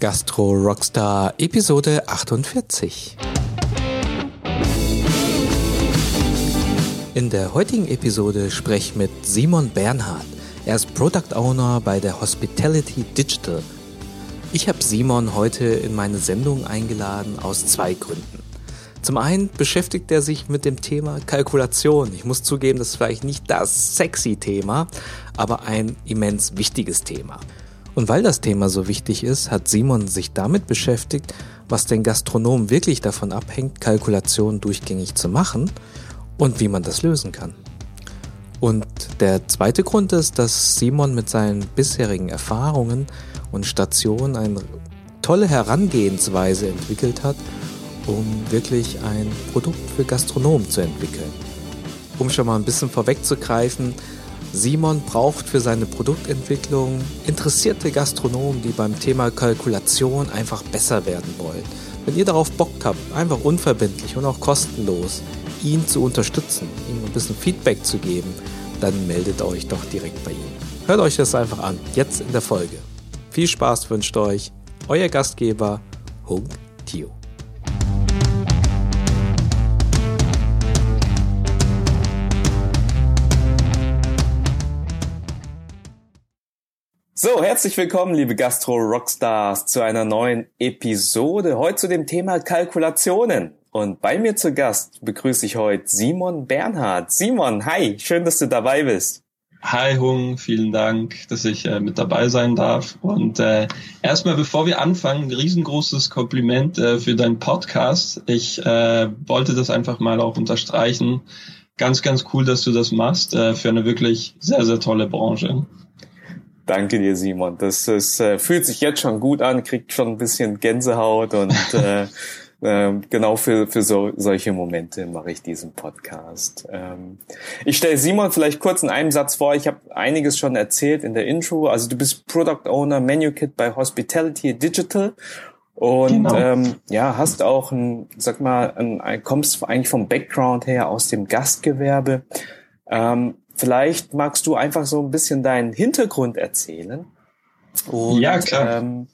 Gastro Rockstar Episode 48. In der heutigen Episode spreche ich mit Simon Bernhard. Er ist Product Owner bei der Hospitality Digital. Ich habe Simon heute in meine Sendung eingeladen aus zwei Gründen. Zum einen beschäftigt er sich mit dem Thema Kalkulation. Ich muss zugeben, das ist vielleicht nicht das sexy Thema, aber ein immens wichtiges Thema. Und weil das Thema so wichtig ist, hat Simon sich damit beschäftigt, was den Gastronomen wirklich davon abhängt, Kalkulationen durchgängig zu machen und wie man das lösen kann. Und der zweite Grund ist, dass Simon mit seinen bisherigen Erfahrungen und Stationen eine tolle Herangehensweise entwickelt hat, um wirklich ein Produkt für Gastronomen zu entwickeln. Um schon mal ein bisschen vorwegzugreifen, Simon braucht für seine Produktentwicklung interessierte Gastronomen, die beim Thema Kalkulation einfach besser werden wollen. Wenn ihr darauf Bock habt, einfach unverbindlich und auch kostenlos ihn zu unterstützen, ihm ein bisschen Feedback zu geben, dann meldet euch doch direkt bei ihm. Hört euch das einfach an, jetzt in der Folge. Viel Spaß wünscht euch euer Gastgeber Hung Tio. So, herzlich willkommen, liebe Gastro-Rockstars, zu einer neuen Episode. Heute zu dem Thema Kalkulationen. Und bei mir zu Gast begrüße ich heute Simon Bernhard. Simon, hi, schön, dass du dabei bist. Hi Hung, vielen Dank, dass ich äh, mit dabei sein darf. Und äh, erstmal, bevor wir anfangen, ein riesengroßes Kompliment äh, für deinen Podcast. Ich äh, wollte das einfach mal auch unterstreichen. Ganz, ganz cool, dass du das machst äh, für eine wirklich sehr, sehr tolle Branche. Danke dir, Simon. Das, das äh, fühlt sich jetzt schon gut an, kriegt schon ein bisschen Gänsehaut und äh, äh, genau für, für so, solche Momente mache ich diesen Podcast. Ähm, ich stelle Simon vielleicht kurz in einem Satz vor. Ich habe einiges schon erzählt in der Intro. Also du bist Product Owner Menu Kit bei Hospitality Digital und genau. ähm, ja, hast auch ein, sag mal, ein, kommst eigentlich vom Background her aus dem Gastgewerbe. Ähm, Vielleicht magst du einfach so ein bisschen deinen Hintergrund erzählen und ja, klar. Ähm,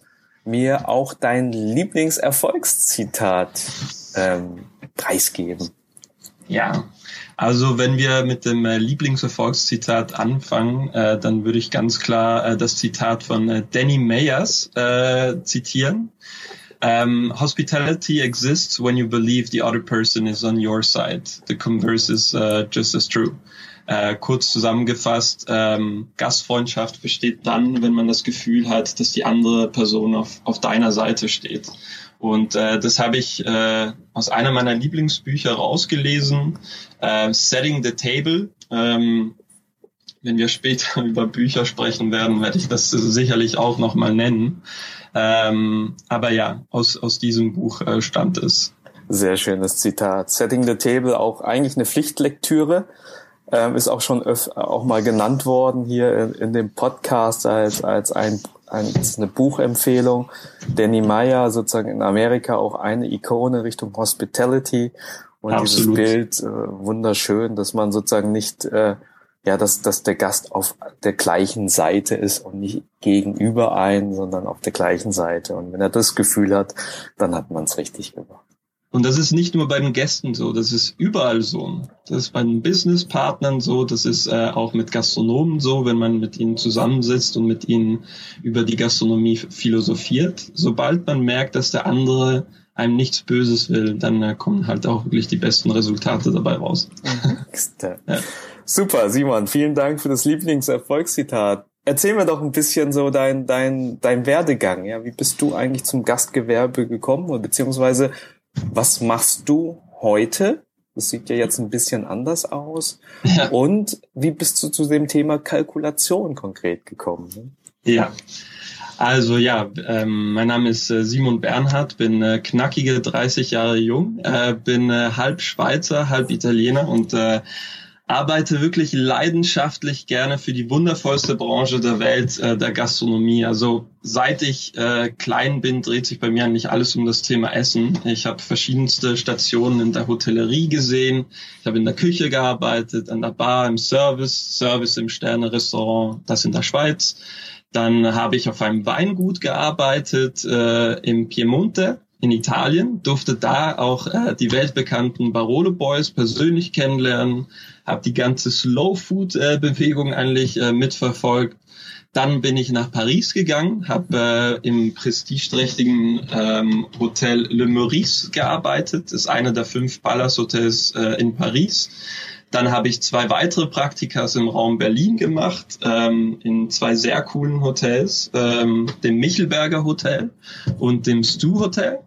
mir auch dein Lieblingserfolgszitat ähm, preisgeben. Ja, also wenn wir mit dem äh, Lieblingserfolgszitat anfangen, äh, dann würde ich ganz klar äh, das Zitat von äh, Danny Mayers äh, zitieren. Um, ähm, hospitality exists when you believe the other person is on your side. The converse is just as true. Äh, kurz zusammengefasst, ähm, Gastfreundschaft besteht dann, wenn man das Gefühl hat, dass die andere Person auf, auf deiner Seite steht. Und äh, das habe ich äh, aus einer meiner Lieblingsbücher rausgelesen, äh, Setting the Table. Ähm, wenn wir später über Bücher sprechen werden, werde ich das sicherlich auch nochmal nennen. Ähm, aber ja, aus, aus diesem Buch äh, stammt es. Sehr schönes Zitat. Setting the Table auch eigentlich eine Pflichtlektüre ähm, ist auch schon auch mal genannt worden hier in, in dem Podcast als, als ein, als eine Buchempfehlung. Danny Meyer sozusagen in Amerika auch eine Ikone Richtung Hospitality und Absolut. dieses Bild äh, wunderschön, dass man sozusagen nicht äh, ja, dass, dass der Gast auf der gleichen Seite ist und nicht gegenüber ein, sondern auf der gleichen Seite. Und wenn er das Gefühl hat, dann hat man es richtig gemacht. Und das ist nicht nur bei den Gästen so, das ist überall so. Das ist bei den Businesspartnern so, das ist äh, auch mit Gastronomen so, wenn man mit ihnen zusammensitzt und mit ihnen über die Gastronomie philosophiert. Sobald man merkt, dass der andere einem nichts Böses will, dann äh, kommen halt auch wirklich die besten Resultate dabei raus. ja. Super, Simon, vielen Dank für das Lieblingserfolgszitat. Erzähl mir doch ein bisschen so dein, dein, dein Werdegang. Ja, wie bist du eigentlich zum Gastgewerbe gekommen? Beziehungsweise was machst du heute? Das sieht ja jetzt ein bisschen anders aus. Ja. Und wie bist du zu dem Thema Kalkulation konkret gekommen? Ne? Ja. Also ja, ähm, mein Name ist äh, Simon Bernhard, bin äh, knackige 30 Jahre jung, äh, bin äh, halb Schweizer, halb Italiener und äh, arbeite wirklich leidenschaftlich gerne für die wundervollste Branche der Welt, äh, der Gastronomie. Also seit ich äh, klein bin, dreht sich bei mir eigentlich alles um das Thema Essen. Ich habe verschiedenste Stationen in der Hotellerie gesehen. Ich habe in der Küche gearbeitet, an der Bar, im Service, Service im Sterne-Restaurant, das in der Schweiz. Dann habe ich auf einem Weingut gearbeitet äh, im Piemonte in Italien, durfte da auch äh, die weltbekannten Barolo Boys persönlich kennenlernen, habe die ganze Slow Food äh, Bewegung eigentlich äh, mitverfolgt. Dann bin ich nach Paris gegangen, habe äh, im prestigeträchtigen ähm, Hotel Le Meurice gearbeitet, das ist einer der fünf Palace Hotels äh, in Paris. Dann habe ich zwei weitere Praktikas im Raum Berlin gemacht, ähm, in zwei sehr coolen Hotels, ähm, dem Michelberger Hotel und dem Stu Hotel.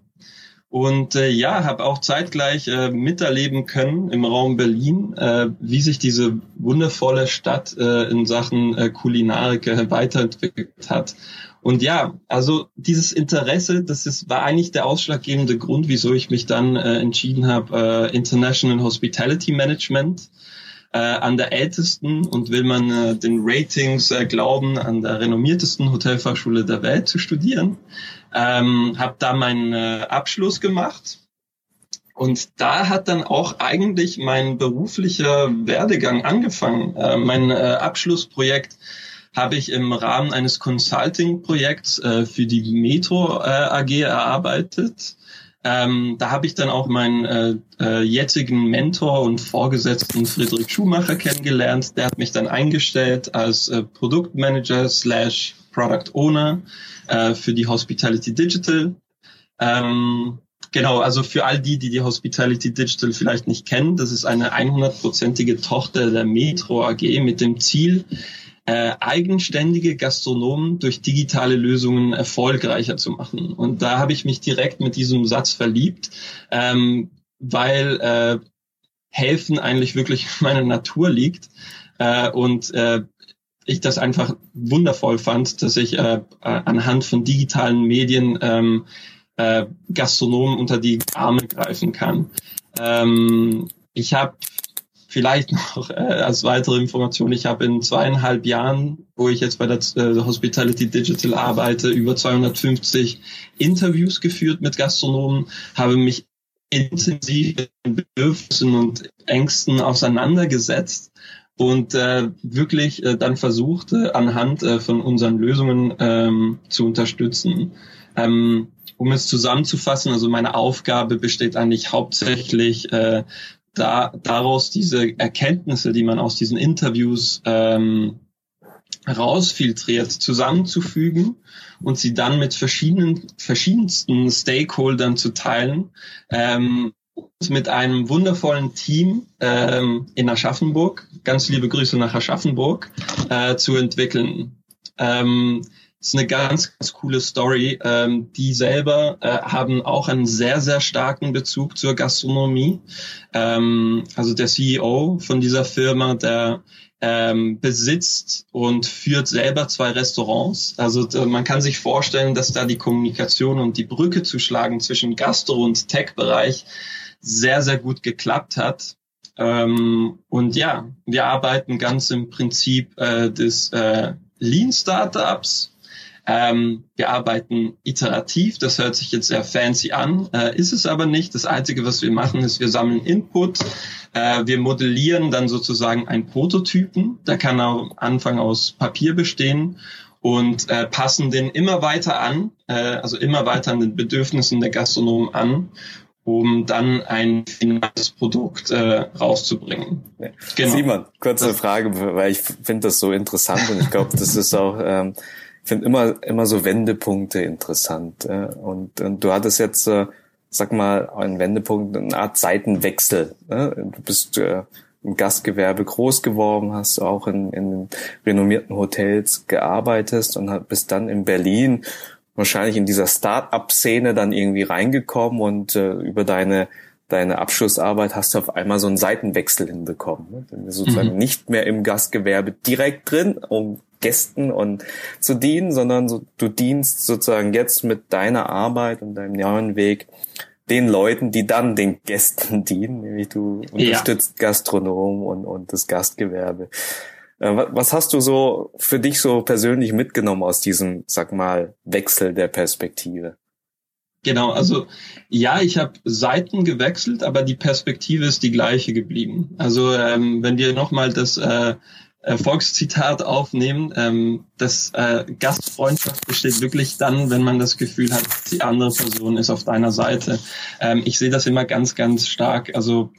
Und äh, ja, habe auch zeitgleich äh, miterleben können im Raum Berlin, äh, wie sich diese wundervolle Stadt äh, in Sachen äh, Kulinarik äh, weiterentwickelt hat. Und ja, also dieses Interesse, das ist, war eigentlich der ausschlaggebende Grund, wieso ich mich dann äh, entschieden habe, äh, International Hospitality Management äh, an der ältesten und will man äh, den Ratings äh, glauben, an der renommiertesten Hotelfachschule der Welt zu studieren. Ähm, habe da meinen äh, Abschluss gemacht und da hat dann auch eigentlich mein beruflicher Werdegang angefangen. Äh, mein äh, Abschlussprojekt habe ich im Rahmen eines Consulting-Projekts äh, für die Metro äh, AG erarbeitet. Ähm, da habe ich dann auch meinen äh, äh, jetzigen Mentor und Vorgesetzten Friedrich Schumacher kennengelernt. Der hat mich dann eingestellt als äh, Produktmanager slash Product Owner äh, für die Hospitality Digital. Ähm, genau, also für all die, die die Hospitality Digital vielleicht nicht kennen, das ist eine 100-prozentige Tochter der Metro AG mit dem Ziel, äh, eigenständige Gastronomen durch digitale Lösungen erfolgreicher zu machen. Und da habe ich mich direkt mit diesem Satz verliebt, ähm, weil äh, helfen eigentlich wirklich meiner Natur liegt. Äh, und äh, ich das einfach wundervoll fand, dass ich äh, anhand von digitalen Medien ähm, äh, Gastronomen unter die Arme greifen kann. Ähm, ich habe Vielleicht noch äh, als weitere Information, ich habe in zweieinhalb Jahren, wo ich jetzt bei der äh, Hospitality Digital arbeite, über 250 Interviews geführt mit Gastronomen, habe mich intensiv mit Bedürfnissen und Ängsten auseinandergesetzt und äh, wirklich äh, dann versucht, äh, anhand äh, von unseren Lösungen ähm, zu unterstützen. Ähm, um es zusammenzufassen, also meine Aufgabe besteht eigentlich hauptsächlich äh, da, daraus diese Erkenntnisse, die man aus diesen Interviews ähm, rausfiltriert, zusammenzufügen und sie dann mit verschiedenen, verschiedensten Stakeholdern zu teilen, ähm, mit einem wundervollen Team ähm, in Aschaffenburg, ganz liebe Grüße nach Aschaffenburg, äh, zu entwickeln. Ähm, ist eine ganz, ganz coole Story. Ähm, die selber äh, haben auch einen sehr, sehr starken Bezug zur Gastronomie. Ähm, also der CEO von dieser Firma, der ähm, besitzt und führt selber zwei Restaurants. Also man kann sich vorstellen, dass da die Kommunikation und die Brücke zu schlagen zwischen Gastro- und Tech-Bereich sehr, sehr gut geklappt hat. Ähm, und ja, wir arbeiten ganz im Prinzip äh, des äh, Lean Startups ähm, wir arbeiten iterativ, das hört sich jetzt sehr fancy an, äh, ist es aber nicht. Das Einzige, was wir machen, ist, wir sammeln Input, äh, wir modellieren dann sozusagen einen Prototypen, der kann am Anfang aus Papier bestehen und äh, passen den immer weiter an, äh, also immer weiter an den Bedürfnissen der Gastronomen an um dann ein finales Produkt äh, rauszubringen. Genau. Simon, kurze Frage, weil ich finde das so interessant und ich glaube, das ist auch ähm, finde immer, immer so Wendepunkte interessant. Äh, und, und du hattest jetzt, äh, sag mal, einen Wendepunkt, eine Art Seitenwechsel. Äh? Du bist äh, im Gastgewerbe groß geworden, hast auch in, in renommierten Hotels gearbeitet und bist dann in Berlin wahrscheinlich in dieser Start-up-Szene dann irgendwie reingekommen und äh, über deine deine Abschlussarbeit hast du auf einmal so einen Seitenwechsel hinbekommen. Ne? Sozusagen mhm. nicht mehr im Gastgewerbe direkt drin, um Gästen und zu dienen, sondern so, du dienst sozusagen jetzt mit deiner Arbeit und deinem neuen Weg den Leuten, die dann den Gästen dienen, nämlich du unterstützt ja. Gastronomen und, und das Gastgewerbe. Äh, was hast du so für dich so persönlich mitgenommen aus diesem, sag mal, Wechsel der Perspektive? Genau, also ja, ich habe Seiten gewechselt, aber die Perspektive ist die gleiche geblieben. Also ähm, wenn wir nochmal das äh, Volkszitat aufnehmen. Ähm, das äh, Gastfreundschaft besteht wirklich dann, wenn man das Gefühl hat, die andere Person ist auf deiner Seite. Ähm, ich sehe das immer ganz, ganz stark. Also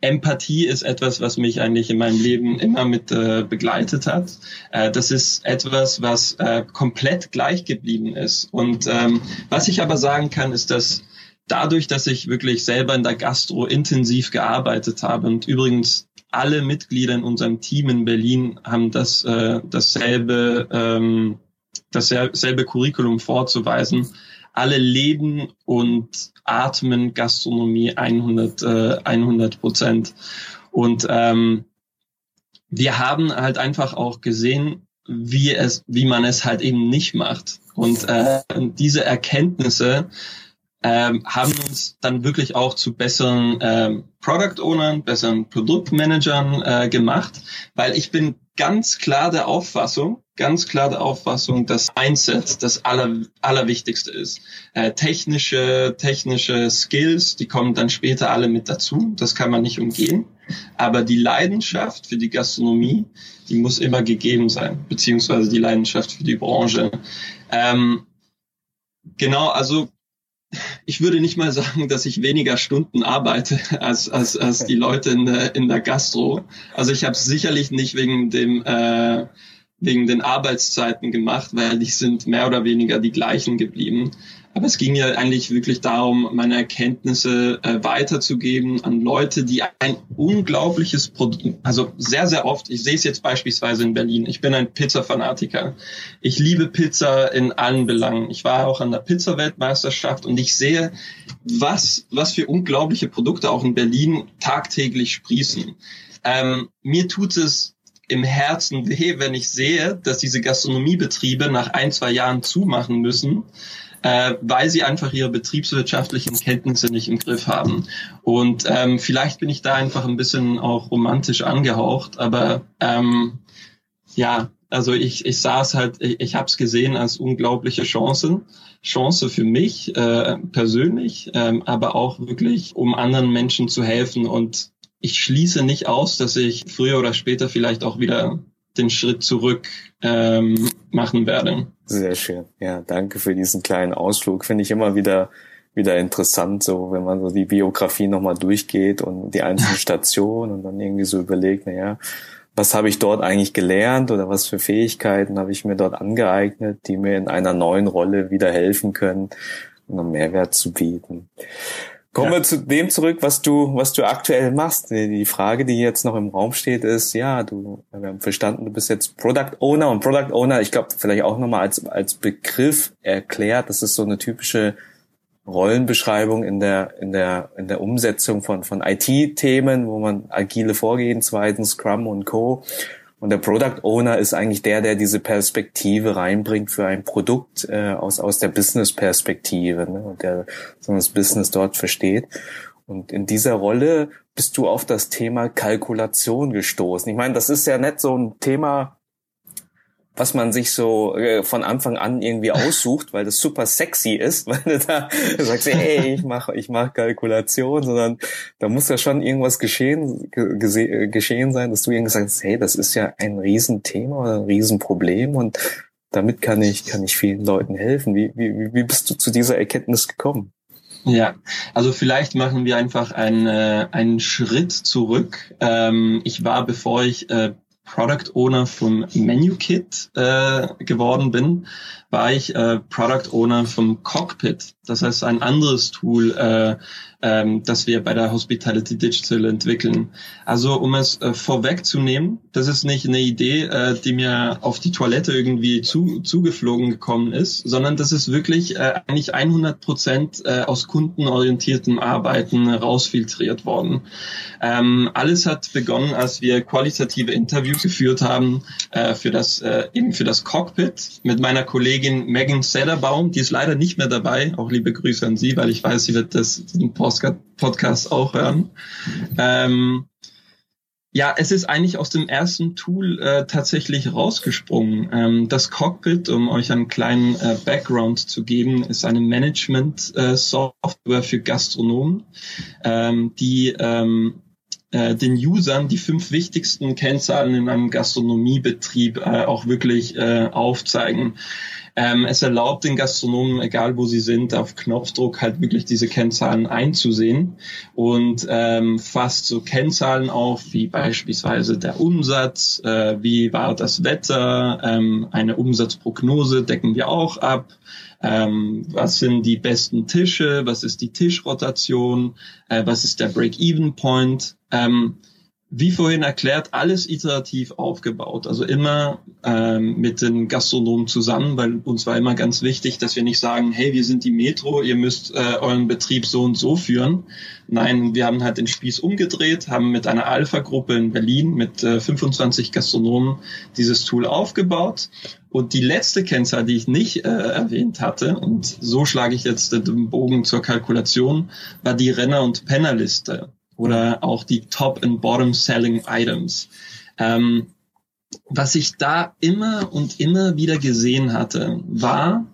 Empathie ist etwas, was mich eigentlich in meinem Leben immer mit äh, begleitet hat. Äh, das ist etwas, was äh, komplett gleich geblieben ist. Und ähm, was ich aber sagen kann, ist, dass dadurch, dass ich wirklich selber in der Gastro intensiv gearbeitet habe und übrigens alle Mitglieder in unserem Team in Berlin haben das äh, dasselbe ähm, dasselbe Curriculum vorzuweisen. Alle leben und atmen Gastronomie 100 äh, 100 Prozent und ähm, wir haben halt einfach auch gesehen, wie es, wie man es halt eben nicht macht. Und äh, diese Erkenntnisse ähm, haben uns dann wirklich auch zu besseren ähm, Product Ownern, besseren Produktmanagern äh, gemacht, weil ich bin ganz klar der Auffassung, ganz klar der Auffassung, dass Mindset das aller, allerwichtigste ist. Äh, technische, technische Skills, die kommen dann später alle mit dazu. Das kann man nicht umgehen. Aber die Leidenschaft für die Gastronomie, die muss immer gegeben sein, beziehungsweise die Leidenschaft für die Branche. Ähm, genau, also ich würde nicht mal sagen, dass ich weniger Stunden arbeite als, als, als die Leute in der, in der Gastro. Also ich habe es sicherlich nicht wegen dem äh, wegen den Arbeitszeiten gemacht, weil die sind mehr oder weniger die gleichen geblieben. Aber es ging ja eigentlich wirklich darum, meine Erkenntnisse äh, weiterzugeben an Leute, die ein unglaubliches Produkt, also sehr, sehr oft, ich sehe es jetzt beispielsweise in Berlin, ich bin ein Pizza-Fanatiker. Ich liebe Pizza in allen Belangen. Ich war auch an der Pizza-Weltmeisterschaft und ich sehe, was, was für unglaubliche Produkte auch in Berlin tagtäglich sprießen. Ähm, mir tut es im Herzen weh, wenn ich sehe, dass diese Gastronomiebetriebe nach ein, zwei Jahren zumachen müssen, äh, weil sie einfach ihre betriebswirtschaftlichen Kenntnisse nicht im Griff haben. Und ähm, vielleicht bin ich da einfach ein bisschen auch romantisch angehaucht, aber ähm, ja, also ich, ich saß halt, ich, ich habe es gesehen als unglaubliche Chancen. Chance für mich äh, persönlich, ähm, aber auch wirklich, um anderen Menschen zu helfen und ich schließe nicht aus, dass ich früher oder später vielleicht auch wieder den Schritt zurück ähm, machen werde. Sehr schön. Ja, danke für diesen kleinen Ausflug. Finde ich immer wieder wieder interessant, so wenn man so die Biografie nochmal durchgeht und die einzelnen Stationen und dann irgendwie so überlegt, naja, was habe ich dort eigentlich gelernt oder was für Fähigkeiten habe ich mir dort angeeignet, die mir in einer neuen Rolle wieder helfen können, um einen Mehrwert zu bieten. Kommen ja. wir zu dem zurück, was du, was du aktuell machst. Die Frage, die jetzt noch im Raum steht, ist, ja, du, wir haben verstanden, du bist jetzt Product Owner und Product Owner, ich glaube, vielleicht auch nochmal als, als Begriff erklärt, das ist so eine typische Rollenbeschreibung in der, in der, in der Umsetzung von, von IT-Themen, wo man agile Vorgehensweisen, Scrum und Co. Und der Product Owner ist eigentlich der, der diese Perspektive reinbringt für ein Produkt äh, aus, aus der Business-Perspektive ne? und der so das Business dort versteht. Und in dieser Rolle bist du auf das Thema Kalkulation gestoßen. Ich meine, das ist ja nicht so ein Thema, was man sich so äh, von Anfang an irgendwie aussucht, weil das super sexy ist, weil du da sagst, hey, ich mache ich mach Kalkulation, sondern da muss ja schon irgendwas geschehen, geschehen sein, dass du irgendwie sagst, hey, das ist ja ein Riesenthema oder ein Riesenproblem und damit kann ich, kann ich vielen Leuten helfen. Wie, wie, wie bist du zu dieser Erkenntnis gekommen? Ja, also vielleicht machen wir einfach einen, äh, einen Schritt zurück. Ähm, ich war, bevor ich äh, Product Owner vom MenuKit äh, geworden bin, war ich äh, Product Owner vom Cockpit. Das heißt ein anderes Tool, äh, ähm, das wir bei der Hospitality Digital entwickeln. Also um es äh, vorwegzunehmen, das ist nicht eine Idee, äh, die mir auf die Toilette irgendwie zu, zugeflogen gekommen ist, sondern das ist wirklich äh, eigentlich 100 Prozent äh, aus kundenorientiertem Arbeiten rausfiltriert worden. Ähm, alles hat begonnen, als wir qualitative Interviews geführt haben äh, für das äh, eben für das Cockpit mit meiner Kollegin Megan Sederbaum. Die ist leider nicht mehr dabei. Auch liebe Grüße an sie, weil ich weiß, sie wird das den Podcast auch hören. Ähm, ja, es ist eigentlich aus dem ersten Tool äh, tatsächlich rausgesprungen. Ähm, das Cockpit, um euch einen kleinen äh, Background zu geben, ist eine Management-Software äh, für Gastronomen, ähm, die ähm, äh, den Usern die fünf wichtigsten Kennzahlen in einem Gastronomiebetrieb äh, auch wirklich äh, aufzeigen. Ähm, es erlaubt den Gastronomen, egal wo sie sind, auf Knopfdruck halt wirklich diese Kennzahlen einzusehen und ähm, fasst so Kennzahlen auf, wie beispielsweise der Umsatz, äh, wie war das Wetter, ähm, eine Umsatzprognose decken wir auch ab. Ähm, was sind die besten Tische, was ist die Tischrotation, äh, was ist der Break-Even-Point. Ähm, wie vorhin erklärt, alles iterativ aufgebaut. Also immer ähm, mit den Gastronomen zusammen, weil uns war immer ganz wichtig, dass wir nicht sagen, hey, wir sind die Metro, ihr müsst äh, euren Betrieb so und so führen. Nein, wir haben halt den Spieß umgedreht, haben mit einer Alpha-Gruppe in Berlin mit äh, 25 Gastronomen dieses Tool aufgebaut. Und die letzte Kennzahl, die ich nicht äh, erwähnt hatte, und so schlage ich jetzt den Bogen zur Kalkulation, war die Renner- und Pennerliste oder auch die Top and Bottom Selling Items. Ähm, was ich da immer und immer wieder gesehen hatte, war,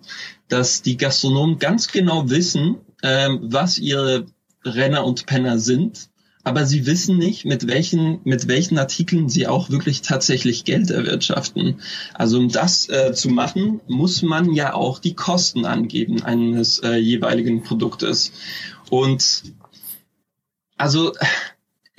dass die Gastronomen ganz genau wissen, ähm, was ihre Renner und Penner sind, aber sie wissen nicht, mit welchen, mit welchen Artikeln sie auch wirklich tatsächlich Geld erwirtschaften. Also um das äh, zu machen, muss man ja auch die Kosten angeben eines äh, jeweiligen Produktes. Und also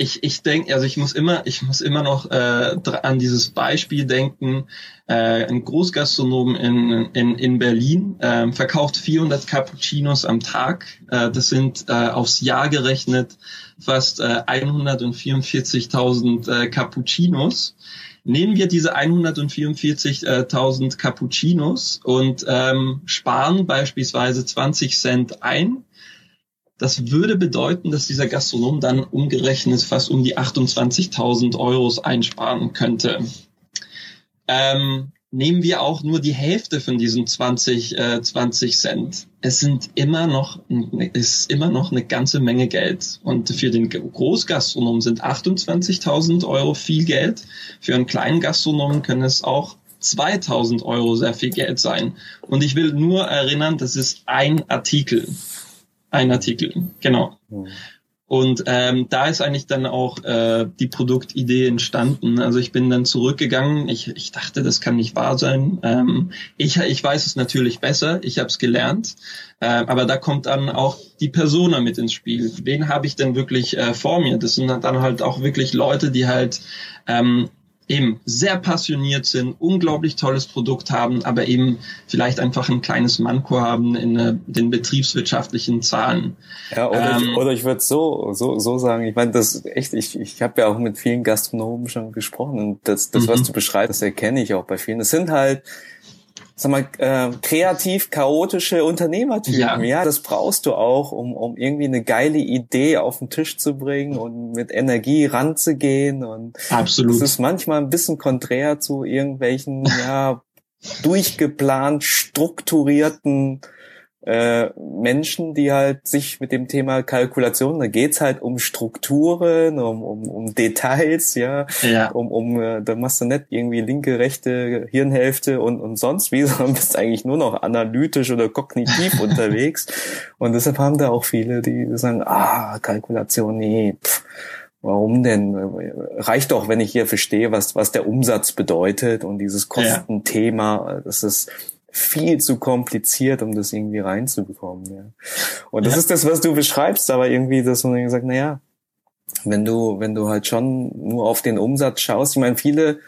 ich, ich denke, also ich muss immer, ich muss immer noch äh, an dieses Beispiel denken. Äh, ein Großgastronom in, in, in Berlin äh, verkauft 400 Cappuccinos am Tag. Äh, das sind äh, aufs Jahr gerechnet fast äh, 144.000 äh, Cappuccinos. Nehmen wir diese 144.000 Cappuccinos und ähm, sparen beispielsweise 20 Cent ein das würde bedeuten, dass dieser Gastronom dann umgerechnet fast um die 28.000 Euros einsparen könnte. Ähm, nehmen wir auch nur die Hälfte von diesen 20, äh, 20 Cent. Es sind immer noch, ist immer noch eine ganze Menge Geld. Und für den Großgastronom sind 28.000 Euro viel Geld. Für einen kleinen Gastronomen können es auch 2000 Euro sehr viel Geld sein. Und ich will nur erinnern, das ist ein Artikel. Ein Artikel, genau. Mhm. Und ähm, da ist eigentlich dann auch äh, die Produktidee entstanden. Also ich bin dann zurückgegangen. Ich, ich dachte, das kann nicht wahr sein. Ähm, ich, ich weiß es natürlich besser. Ich habe es gelernt. Äh, aber da kommt dann auch die Persona mit ins Spiel. Wen habe ich denn wirklich äh, vor mir? Das sind dann halt auch wirklich Leute, die halt ähm, eben sehr passioniert sind, unglaublich tolles Produkt haben, aber eben vielleicht einfach ein kleines Manko haben in äh, den betriebswirtschaftlichen Zahlen. Ja, oder ähm, ich, oder ich würde so, so, so sagen, ich meine, das echt, ich, ich habe ja auch mit vielen Gastronomen schon gesprochen und das, das was mhm. du beschreibst, das erkenne ich auch bei vielen. Es sind halt sag mal, äh, kreativ chaotische Unternehmertypen. Ja. ja, das brauchst du auch, um, um irgendwie eine geile Idee auf den Tisch zu bringen und mit Energie ranzugehen. Und Absolut. Das ist manchmal ein bisschen konträr zu irgendwelchen, ja, durchgeplant, strukturierten äh, Menschen, die halt sich mit dem Thema Kalkulation, da geht's halt um Strukturen, um, um, um Details, ja, ja. um, um äh, da machst du nicht irgendwie linke, rechte Hirnhälfte und, und sonst wie, sondern bist eigentlich nur noch analytisch oder kognitiv unterwegs. Und deshalb haben da auch viele, die sagen, ah, Kalkulation, nee, pff, Warum denn? Reicht doch, wenn ich hier verstehe, was, was der Umsatz bedeutet und dieses Kostenthema, das ist, viel zu kompliziert, um das irgendwie reinzubekommen. Ja. Und das ja. ist das, was du beschreibst, aber irgendwie, dass man gesagt, na ja, wenn du, wenn du halt schon nur auf den Umsatz schaust, ich meine, viele,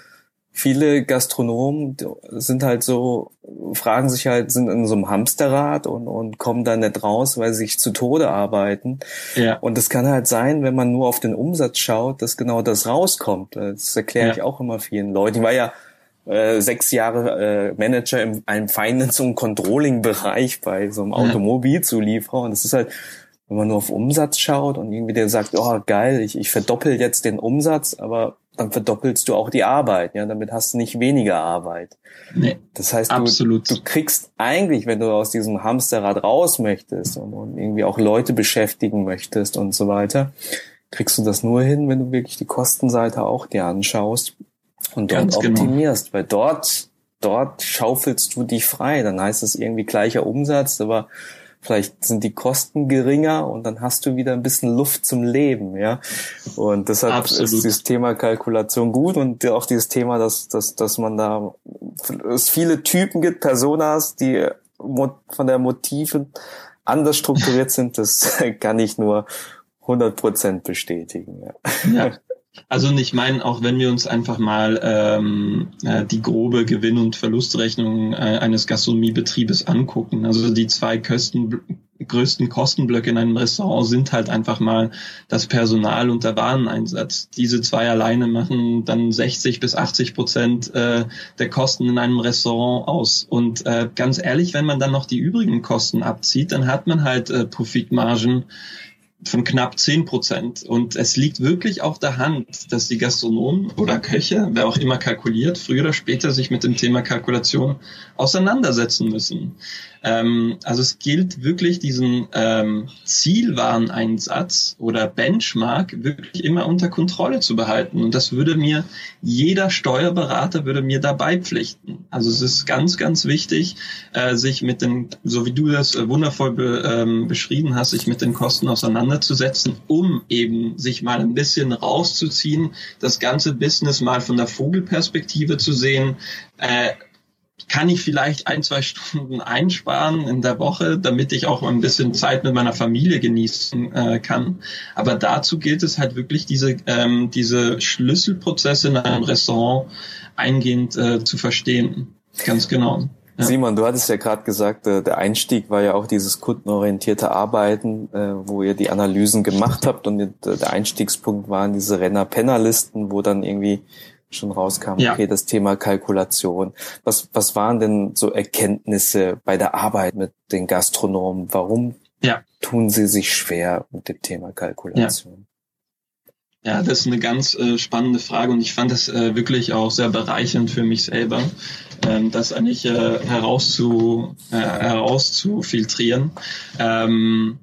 viele Gastronomen sind halt so, fragen sich halt, sind in so einem Hamsterrad und, und kommen da nicht raus, weil sie sich zu Tode arbeiten. Ja. Und es kann halt sein, wenn man nur auf den Umsatz schaut, dass genau das rauskommt. Das erkläre ja. ich auch immer vielen Leuten. Ich war ja äh, sechs Jahre äh, Manager im einem Finance- und Controlling-Bereich bei so einem Automobilzulieferer. Und das ist halt, wenn man nur auf Umsatz schaut und irgendwie der sagt, oh geil, ich, ich verdoppel jetzt den Umsatz, aber dann verdoppelst du auch die Arbeit, ja, damit hast du nicht weniger Arbeit. Nee, das heißt, du, du kriegst eigentlich, wenn du aus diesem Hamsterrad raus möchtest und, und irgendwie auch Leute beschäftigen möchtest und so weiter, kriegst du das nur hin, wenn du wirklich die Kostenseite auch dir anschaust und dort Ganz genau. optimierst, genau. weil dort, dort schaufelst du dich frei. Dann heißt es irgendwie gleicher Umsatz, aber vielleicht sind die Kosten geringer und dann hast du wieder ein bisschen Luft zum Leben, ja. Und deshalb Absolut. ist dieses Thema Kalkulation gut und auch dieses Thema, dass, dass, dass man da es viele Typen gibt, Personas, die von der Motiven anders strukturiert sind, das kann ich nur 100 Prozent bestätigen. Ja. ja. Also und ich meine, auch wenn wir uns einfach mal ähm, äh, die grobe Gewinn- und Verlustrechnung äh, eines Gastronomiebetriebes angucken, also die zwei Kosten, größten Kostenblöcke in einem Restaurant sind halt einfach mal das Personal und der Wareneinsatz. Diese zwei alleine machen dann 60 bis 80 Prozent äh, der Kosten in einem Restaurant aus. Und äh, ganz ehrlich, wenn man dann noch die übrigen Kosten abzieht, dann hat man halt äh, Profitmargen von knapp zehn Prozent. Und es liegt wirklich auf der Hand, dass die Gastronomen oder Köche, wer auch immer kalkuliert, früher oder später sich mit dem Thema Kalkulation auseinandersetzen müssen. Ähm, also es gilt wirklich diesen ähm, Zielwareneinsatz oder Benchmark wirklich immer unter Kontrolle zu behalten. Und das würde mir jeder Steuerberater würde mir dabei pflichten. Also es ist ganz, ganz wichtig, äh, sich mit den, so wie du das äh, wundervoll be, ähm, beschrieben hast, sich mit den Kosten auseinanderzusetzen, um eben sich mal ein bisschen rauszuziehen, das ganze Business mal von der Vogelperspektive zu sehen. Äh, kann ich vielleicht ein, zwei Stunden einsparen in der Woche, damit ich auch ein bisschen Zeit mit meiner Familie genießen äh, kann. Aber dazu gilt es halt wirklich, diese, ähm, diese Schlüsselprozesse in einem Restaurant eingehend äh, zu verstehen. Ganz genau. Simon, du hattest ja gerade gesagt, äh, der Einstieg war ja auch dieses kundenorientierte Arbeiten, äh, wo ihr die Analysen gemacht habt und der Einstiegspunkt waren diese Renner-Penner-Listen, wo dann irgendwie schon rauskam, ja. okay, das Thema Kalkulation. Was, was waren denn so Erkenntnisse bei der Arbeit mit den Gastronomen? Warum ja. tun sie sich schwer mit dem Thema Kalkulation? Ja. ja das ist eine ganz äh, spannende Frage und ich fand das äh, wirklich auch sehr bereichernd für mich selber, ähm, das eigentlich äh, herauszu, äh, herauszufiltrieren. Ähm,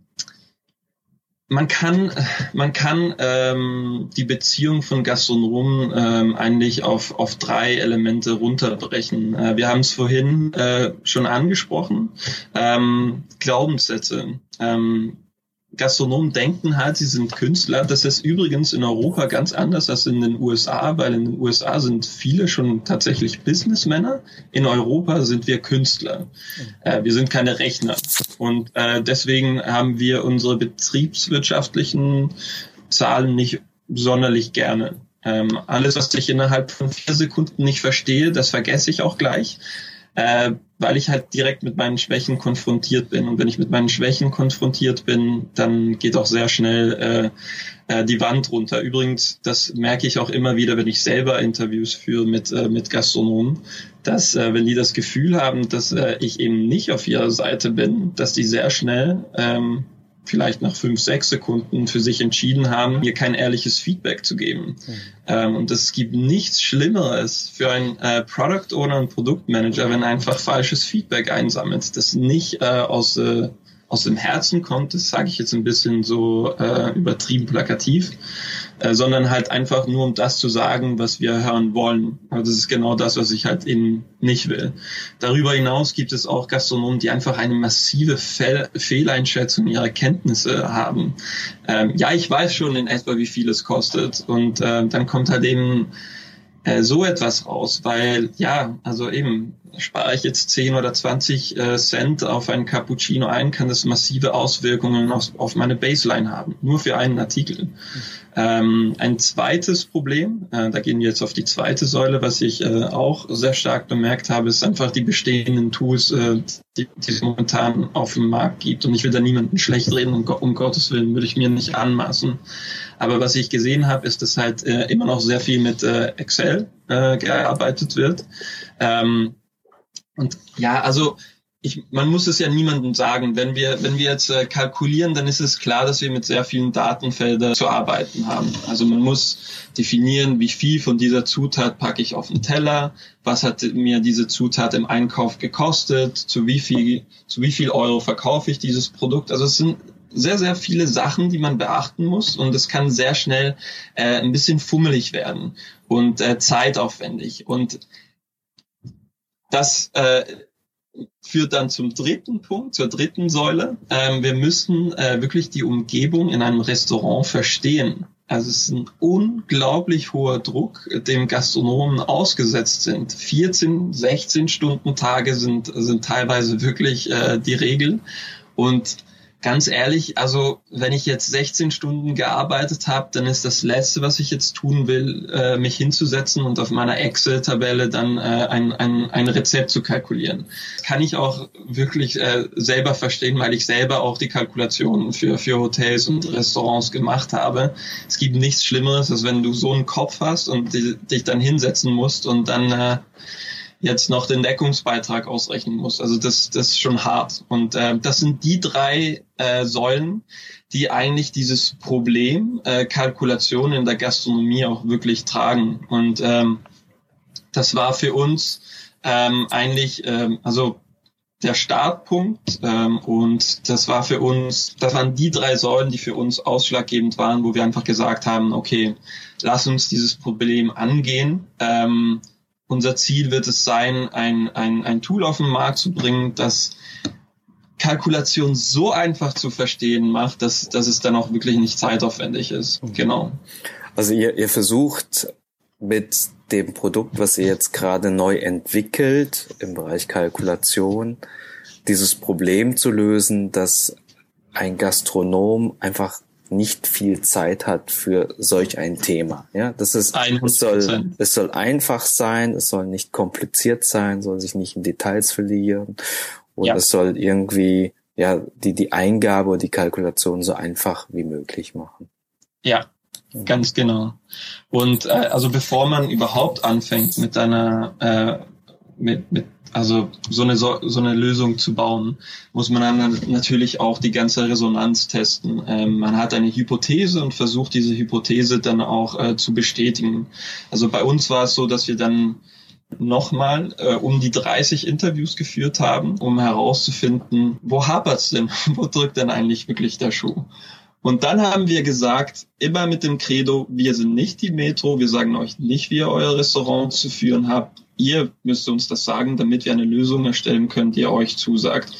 man kann, man kann ähm, die Beziehung von Gastronomen ähm, eigentlich auf, auf drei Elemente runterbrechen. Äh, wir haben es vorhin äh, schon angesprochen. Ähm, Glaubenssätze. Ähm, Gastronomen denken halt, sie sind Künstler. Das ist übrigens in Europa ganz anders als in den USA, weil in den USA sind viele schon tatsächlich Businessmänner. In Europa sind wir Künstler. Äh, wir sind keine Rechner. Und äh, deswegen haben wir unsere betriebswirtschaftlichen Zahlen nicht sonderlich gerne. Ähm, alles, was ich innerhalb von vier Sekunden nicht verstehe, das vergesse ich auch gleich äh, weil ich halt direkt mit meinen Schwächen konfrontiert bin. Und wenn ich mit meinen Schwächen konfrontiert bin, dann geht auch sehr schnell äh, äh, die Wand runter. Übrigens, das merke ich auch immer wieder, wenn ich selber Interviews führe mit, äh, mit Gastronomen, dass äh, wenn die das Gefühl haben, dass äh, ich eben nicht auf ihrer Seite bin, dass die sehr schnell ähm, vielleicht nach fünf, sechs Sekunden für sich entschieden haben, mir kein ehrliches Feedback zu geben. Mhm. Ähm, und es gibt nichts Schlimmeres für einen äh, Product Owner und Produktmanager, wenn einfach falsches Feedback einsammelt, das nicht äh, aus äh, aus dem Herzen kommt, das sage ich jetzt ein bisschen so äh, übertrieben plakativ, äh, sondern halt einfach nur um das zu sagen, was wir hören wollen. Also das ist genau das, was ich halt eben nicht will. Darüber hinaus gibt es auch Gastronomen, die einfach eine massive Fehl Fehleinschätzung ihrer Kenntnisse haben. Ähm, ja, ich weiß schon in etwa, wie viel es kostet und äh, dann kommt halt eben äh, so etwas raus, weil ja, also eben spare ich jetzt 10 oder 20 äh, Cent auf ein Cappuccino ein, kann das massive Auswirkungen auf, auf meine Baseline haben, nur für einen Artikel. Ähm, ein zweites Problem, äh, da gehen wir jetzt auf die zweite Säule, was ich äh, auch sehr stark bemerkt habe, ist einfach die bestehenden Tools, äh, die, die es momentan auf dem Markt gibt. Und ich will da niemanden schlecht reden, um, um Gottes Willen würde ich mir nicht anmaßen. Aber was ich gesehen habe, ist, dass halt äh, immer noch sehr viel mit äh, Excel äh, gearbeitet wird. Ähm, und ja, also ich, man muss es ja niemandem sagen. Wenn wir, wenn wir jetzt äh, kalkulieren, dann ist es klar, dass wir mit sehr vielen Datenfeldern zu arbeiten haben. Also man muss definieren, wie viel von dieser Zutat packe ich auf den Teller, was hat mir diese Zutat im Einkauf gekostet, zu wie viel, zu wie viel Euro verkaufe ich dieses Produkt. Also es sind sehr, sehr viele Sachen, die man beachten muss und es kann sehr schnell äh, ein bisschen fummelig werden und äh, zeitaufwendig. Und das, äh, führt dann zum dritten Punkt, zur dritten Säule. Ähm, wir müssen äh, wirklich die Umgebung in einem Restaurant verstehen. Also es ist ein unglaublich hoher Druck, dem Gastronomen ausgesetzt sind. 14, 16 Stunden Tage sind, sind teilweise wirklich äh, die Regel. Und ganz ehrlich, also wenn ich jetzt 16 Stunden gearbeitet habe, dann ist das Letzte, was ich jetzt tun will, äh, mich hinzusetzen und auf meiner Excel-Tabelle dann äh, ein, ein, ein Rezept zu kalkulieren. Kann ich auch wirklich äh, selber verstehen, weil ich selber auch die Kalkulationen für, für Hotels und Restaurants gemacht habe. Es gibt nichts Schlimmeres, als wenn du so einen Kopf hast und die, dich dann hinsetzen musst und dann äh, jetzt noch den Deckungsbeitrag ausrechnen muss. Also das, das ist schon hart. Und äh, das sind die drei äh, Säulen, die eigentlich dieses Problem äh, Kalkulation in der Gastronomie auch wirklich tragen. Und ähm, das war für uns ähm, eigentlich, ähm, also der Startpunkt ähm, und das war für uns, das waren die drei Säulen, die für uns ausschlaggebend waren, wo wir einfach gesagt haben, okay, lass uns dieses Problem angehen. Ähm, unser Ziel wird es sein, ein, ein, ein Tool auf den Markt zu bringen, das Kalkulation so einfach zu verstehen macht, dass, dass es dann auch wirklich nicht zeitaufwendig ist. Mhm. Genau. Also ihr, ihr versucht mit dem Produkt, was ihr jetzt gerade neu entwickelt im Bereich Kalkulation, dieses Problem zu lösen, dass ein Gastronom einfach nicht viel Zeit hat für solch ein Thema. Ja, das ist, es soll, es soll einfach sein, es soll nicht kompliziert sein, soll sich nicht in Details verlieren und ja. es soll irgendwie, ja, die, die Eingabe oder die Kalkulation so einfach wie möglich machen. Ja, ganz genau. Und äh, also bevor man überhaupt anfängt mit einer äh, mit, mit also so eine, so, so eine Lösung zu bauen, muss man dann natürlich auch die ganze Resonanz testen. Ähm, man hat eine Hypothese und versucht diese Hypothese dann auch äh, zu bestätigen. Also bei uns war es so, dass wir dann nochmal äh, um die 30 Interviews geführt haben, um herauszufinden, wo hapert's denn? wo drückt denn eigentlich wirklich der Schuh? Und dann haben wir gesagt, immer mit dem Credo, wir sind nicht die Metro, wir sagen euch nicht, wie ihr euer Restaurant zu führen habt, ihr müsst uns das sagen, damit wir eine Lösung erstellen können, die euch zusagt.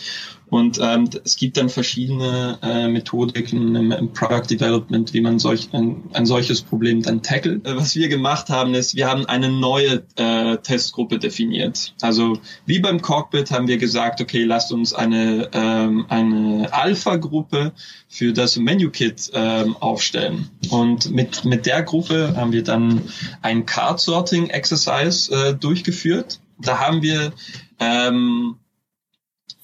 Und ähm, es gibt dann verschiedene äh, Methodiken im, im Product Development, wie man solch, ein, ein solches Problem dann tackelt. Äh, was wir gemacht haben, ist, wir haben eine neue äh, Testgruppe definiert. Also wie beim Cockpit haben wir gesagt, okay, lasst uns eine, ähm, eine Alpha-Gruppe für das Menu-Kit ähm, aufstellen. Und mit, mit der Gruppe haben wir dann ein Card-Sorting-Exercise äh, durchgeführt. Da haben wir ähm,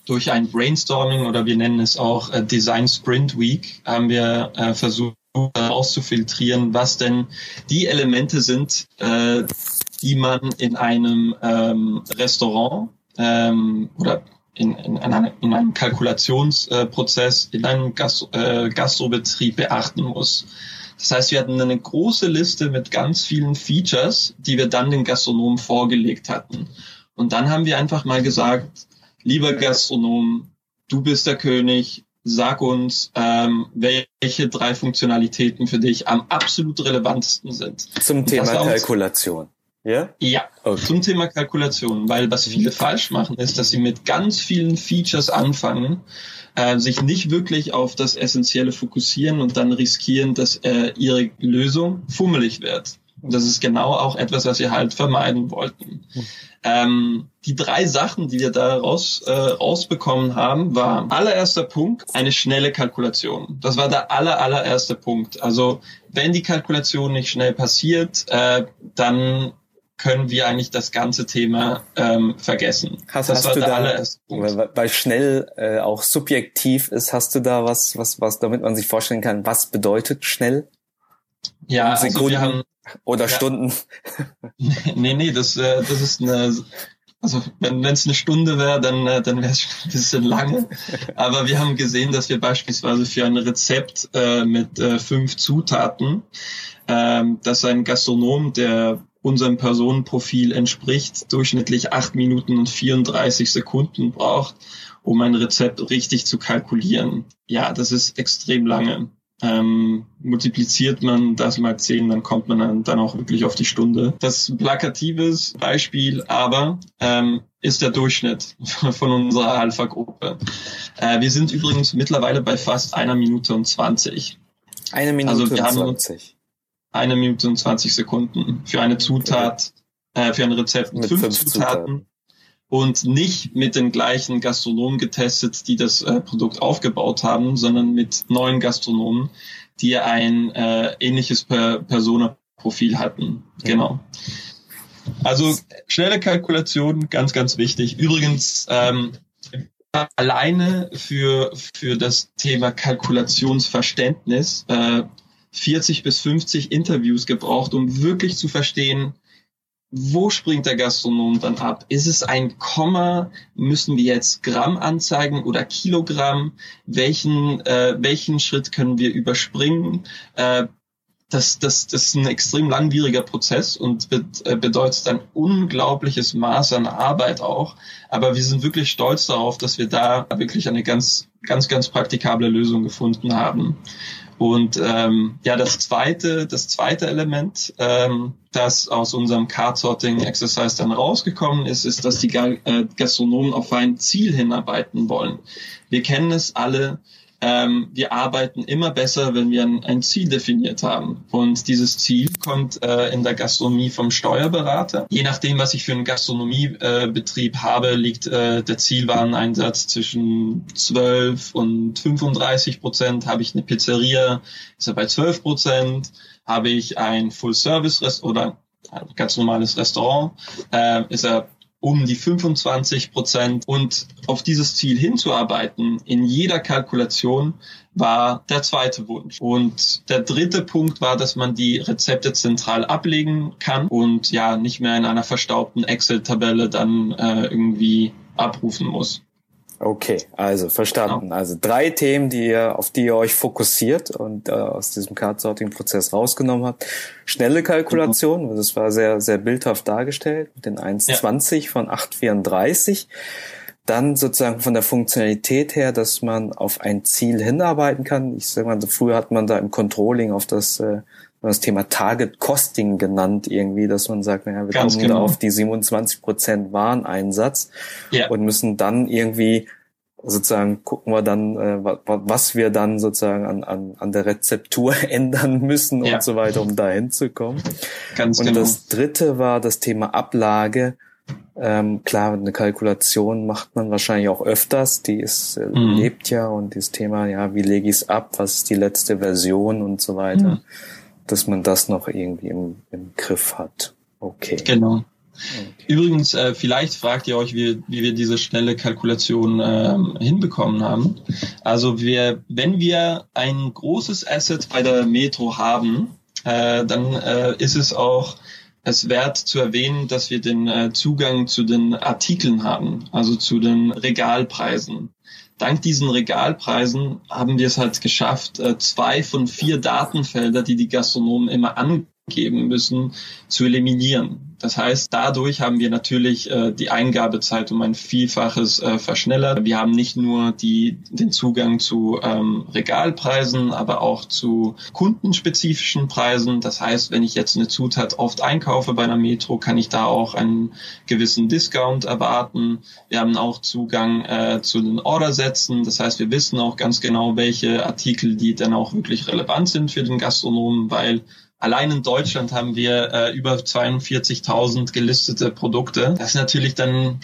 durch ein Brainstorming oder wir nennen es auch äh, Design Sprint Week haben wir äh, versucht auszufiltrieren, was denn die Elemente sind, äh, die man in einem ähm, Restaurant ähm, oder in, in, in, einem, in einem Kalkulationsprozess, in einem Gast, äh, Gastrobetrieb beachten muss. Das heißt, wir hatten eine große Liste mit ganz vielen Features, die wir dann den Gastronomen vorgelegt hatten. Und dann haben wir einfach mal gesagt, lieber Gastronom, du bist der König, sag uns, ähm, welche drei Funktionalitäten für dich am absolut relevantesten sind. Zum Thema Kalkulation. Ja? Ja, okay. zum Thema Kalkulation, weil was viele falsch machen, ist, dass sie mit ganz vielen Features anfangen, äh, sich nicht wirklich auf das Essentielle fokussieren und dann riskieren, dass äh, ihre Lösung fummelig wird. Und das ist genau auch etwas, was wir halt vermeiden wollten. Ähm, die drei Sachen, die wir da raus, äh, rausbekommen haben, war allererster Punkt eine schnelle Kalkulation. Das war der aller, allererste Punkt. Also wenn die Kalkulation nicht schnell passiert, äh, dann können wir eigentlich das ganze Thema ähm, vergessen. Hast, das hast du da, weil schnell äh, auch subjektiv ist, hast du da was, was, was, damit man sich vorstellen kann, was bedeutet schnell? Ja, also wir haben, oder ja, Stunden. Nee, nee, das, äh, das ist eine, also wenn es eine Stunde wäre, dann, äh, dann wäre es ein bisschen lange. Aber wir haben gesehen, dass wir beispielsweise für ein Rezept äh, mit äh, fünf Zutaten, äh, dass ein Gastronom, der unserem Personenprofil entspricht, durchschnittlich acht Minuten und 34 Sekunden braucht, um ein Rezept richtig zu kalkulieren. Ja, das ist extrem lange. Ähm, multipliziert man das mal zehn, dann kommt man dann, dann auch wirklich auf die Stunde. Das plakatives Beispiel, aber ähm, ist der Durchschnitt von unserer Alpha-Gruppe. Äh, wir sind übrigens mittlerweile bei fast einer Minute und zwanzig. Eine Minute also wir und zwanzig. Eine Minute und zwanzig Sekunden für eine Zutat, äh, für ein Rezept mit, mit fünf, fünf Zutaten. Zutaten und nicht mit den gleichen Gastronomen getestet, die das äh, Produkt aufgebaut haben, sondern mit neuen Gastronomen, die ein äh, ähnliches per Persona-Profil hatten. Genau. Also schnelle Kalkulation, ganz, ganz wichtig. Übrigens, ähm, alleine für, für das Thema Kalkulationsverständnis äh, 40 bis 50 Interviews gebraucht, um wirklich zu verstehen, wo springt der Gastronom dann ab? Ist es ein Komma? Müssen wir jetzt Gramm anzeigen oder Kilogramm? Welchen, äh, welchen Schritt können wir überspringen? Äh, das, das, das ist ein extrem langwieriger Prozess und äh, bedeutet ein unglaubliches Maß an Arbeit auch. Aber wir sind wirklich stolz darauf, dass wir da wirklich eine ganz, ganz, ganz praktikable Lösung gefunden haben. Und ähm, ja, das zweite, das zweite Element, ähm, das aus unserem Card Sorting Exercise dann rausgekommen ist, ist, dass die äh, Gastronomen auf ein Ziel hinarbeiten wollen. Wir kennen es alle, ähm, wir arbeiten immer besser, wenn wir ein, ein, Ziel definiert haben. Und dieses Ziel kommt äh, in der Gastronomie vom Steuerberater. Je nachdem, was ich für einen Gastronomiebetrieb äh, habe, liegt äh, der Zielwareneinsatz zwischen 12 und 35 Prozent. Habe ich eine Pizzeria, ist er bei 12 Prozent. Habe ich ein Full-Service oder ein ganz normales Restaurant, äh, ist er um die 25 Prozent. Und auf dieses Ziel hinzuarbeiten in jeder Kalkulation war der zweite Wunsch. Und der dritte Punkt war, dass man die Rezepte zentral ablegen kann und ja nicht mehr in einer verstaubten Excel-Tabelle dann äh, irgendwie abrufen muss. Okay, also verstanden. Genau. Also drei Themen, die ihr, auf die ihr euch fokussiert und äh, aus diesem Card-Sorting-Prozess rausgenommen habt. Schnelle Kalkulation, mhm. das war sehr, sehr bildhaft dargestellt, mit den 1,20 ja. von 8,34. Dann sozusagen von der Funktionalität her, dass man auf ein Ziel hinarbeiten kann. Ich sag mal, früher hat man da im Controlling auf das äh, das Thema Target Costing genannt irgendwie, dass man sagt, naja, wir Ganz kommen genau. auf die 27 Prozent Wareneinsatz ja. und müssen dann irgendwie sozusagen gucken wir dann, äh, was wir dann sozusagen an, an, an der Rezeptur ändern müssen ja. und so weiter, um da hinzukommen. Ganz und genau. das dritte war das Thema Ablage. Ähm, klar, eine Kalkulation macht man wahrscheinlich auch öfters, die ist, äh, mhm. lebt ja und das Thema, ja, wie lege ich es ab, was ist die letzte Version und so weiter. Mhm dass man das noch irgendwie im, im Griff hat. Okay. Genau. Okay. Übrigens, äh, vielleicht fragt ihr euch, wie, wie wir diese schnelle Kalkulation ähm, hinbekommen haben. Also wir, wenn wir ein großes Asset bei der Metro haben, äh, dann äh, ist es auch es wert zu erwähnen, dass wir den äh, Zugang zu den Artikeln haben, also zu den Regalpreisen dank diesen Regalpreisen haben wir es halt geschafft, äh, zwei von vier Datenfelder, die die Gastronomen immer angeben müssen, zu eliminieren. Das heißt, dadurch haben wir natürlich äh, die Eingabezeit um ein Vielfaches äh, verschnellert. Wir haben nicht nur die, den Zugang zu ähm, Regalpreisen, aber auch zu kundenspezifischen Preisen. Das heißt, wenn ich jetzt eine Zutat oft einkaufe bei einer Metro, kann ich da auch einen gewissen Discount erwarten. Wir haben auch Zugang äh, zu den Ordersätzen. Das heißt, wir wissen auch ganz genau, welche Artikel, die dann auch wirklich relevant sind für den Gastronomen, weil Allein in Deutschland haben wir äh, über 42.000 gelistete Produkte. Das ist natürlich dann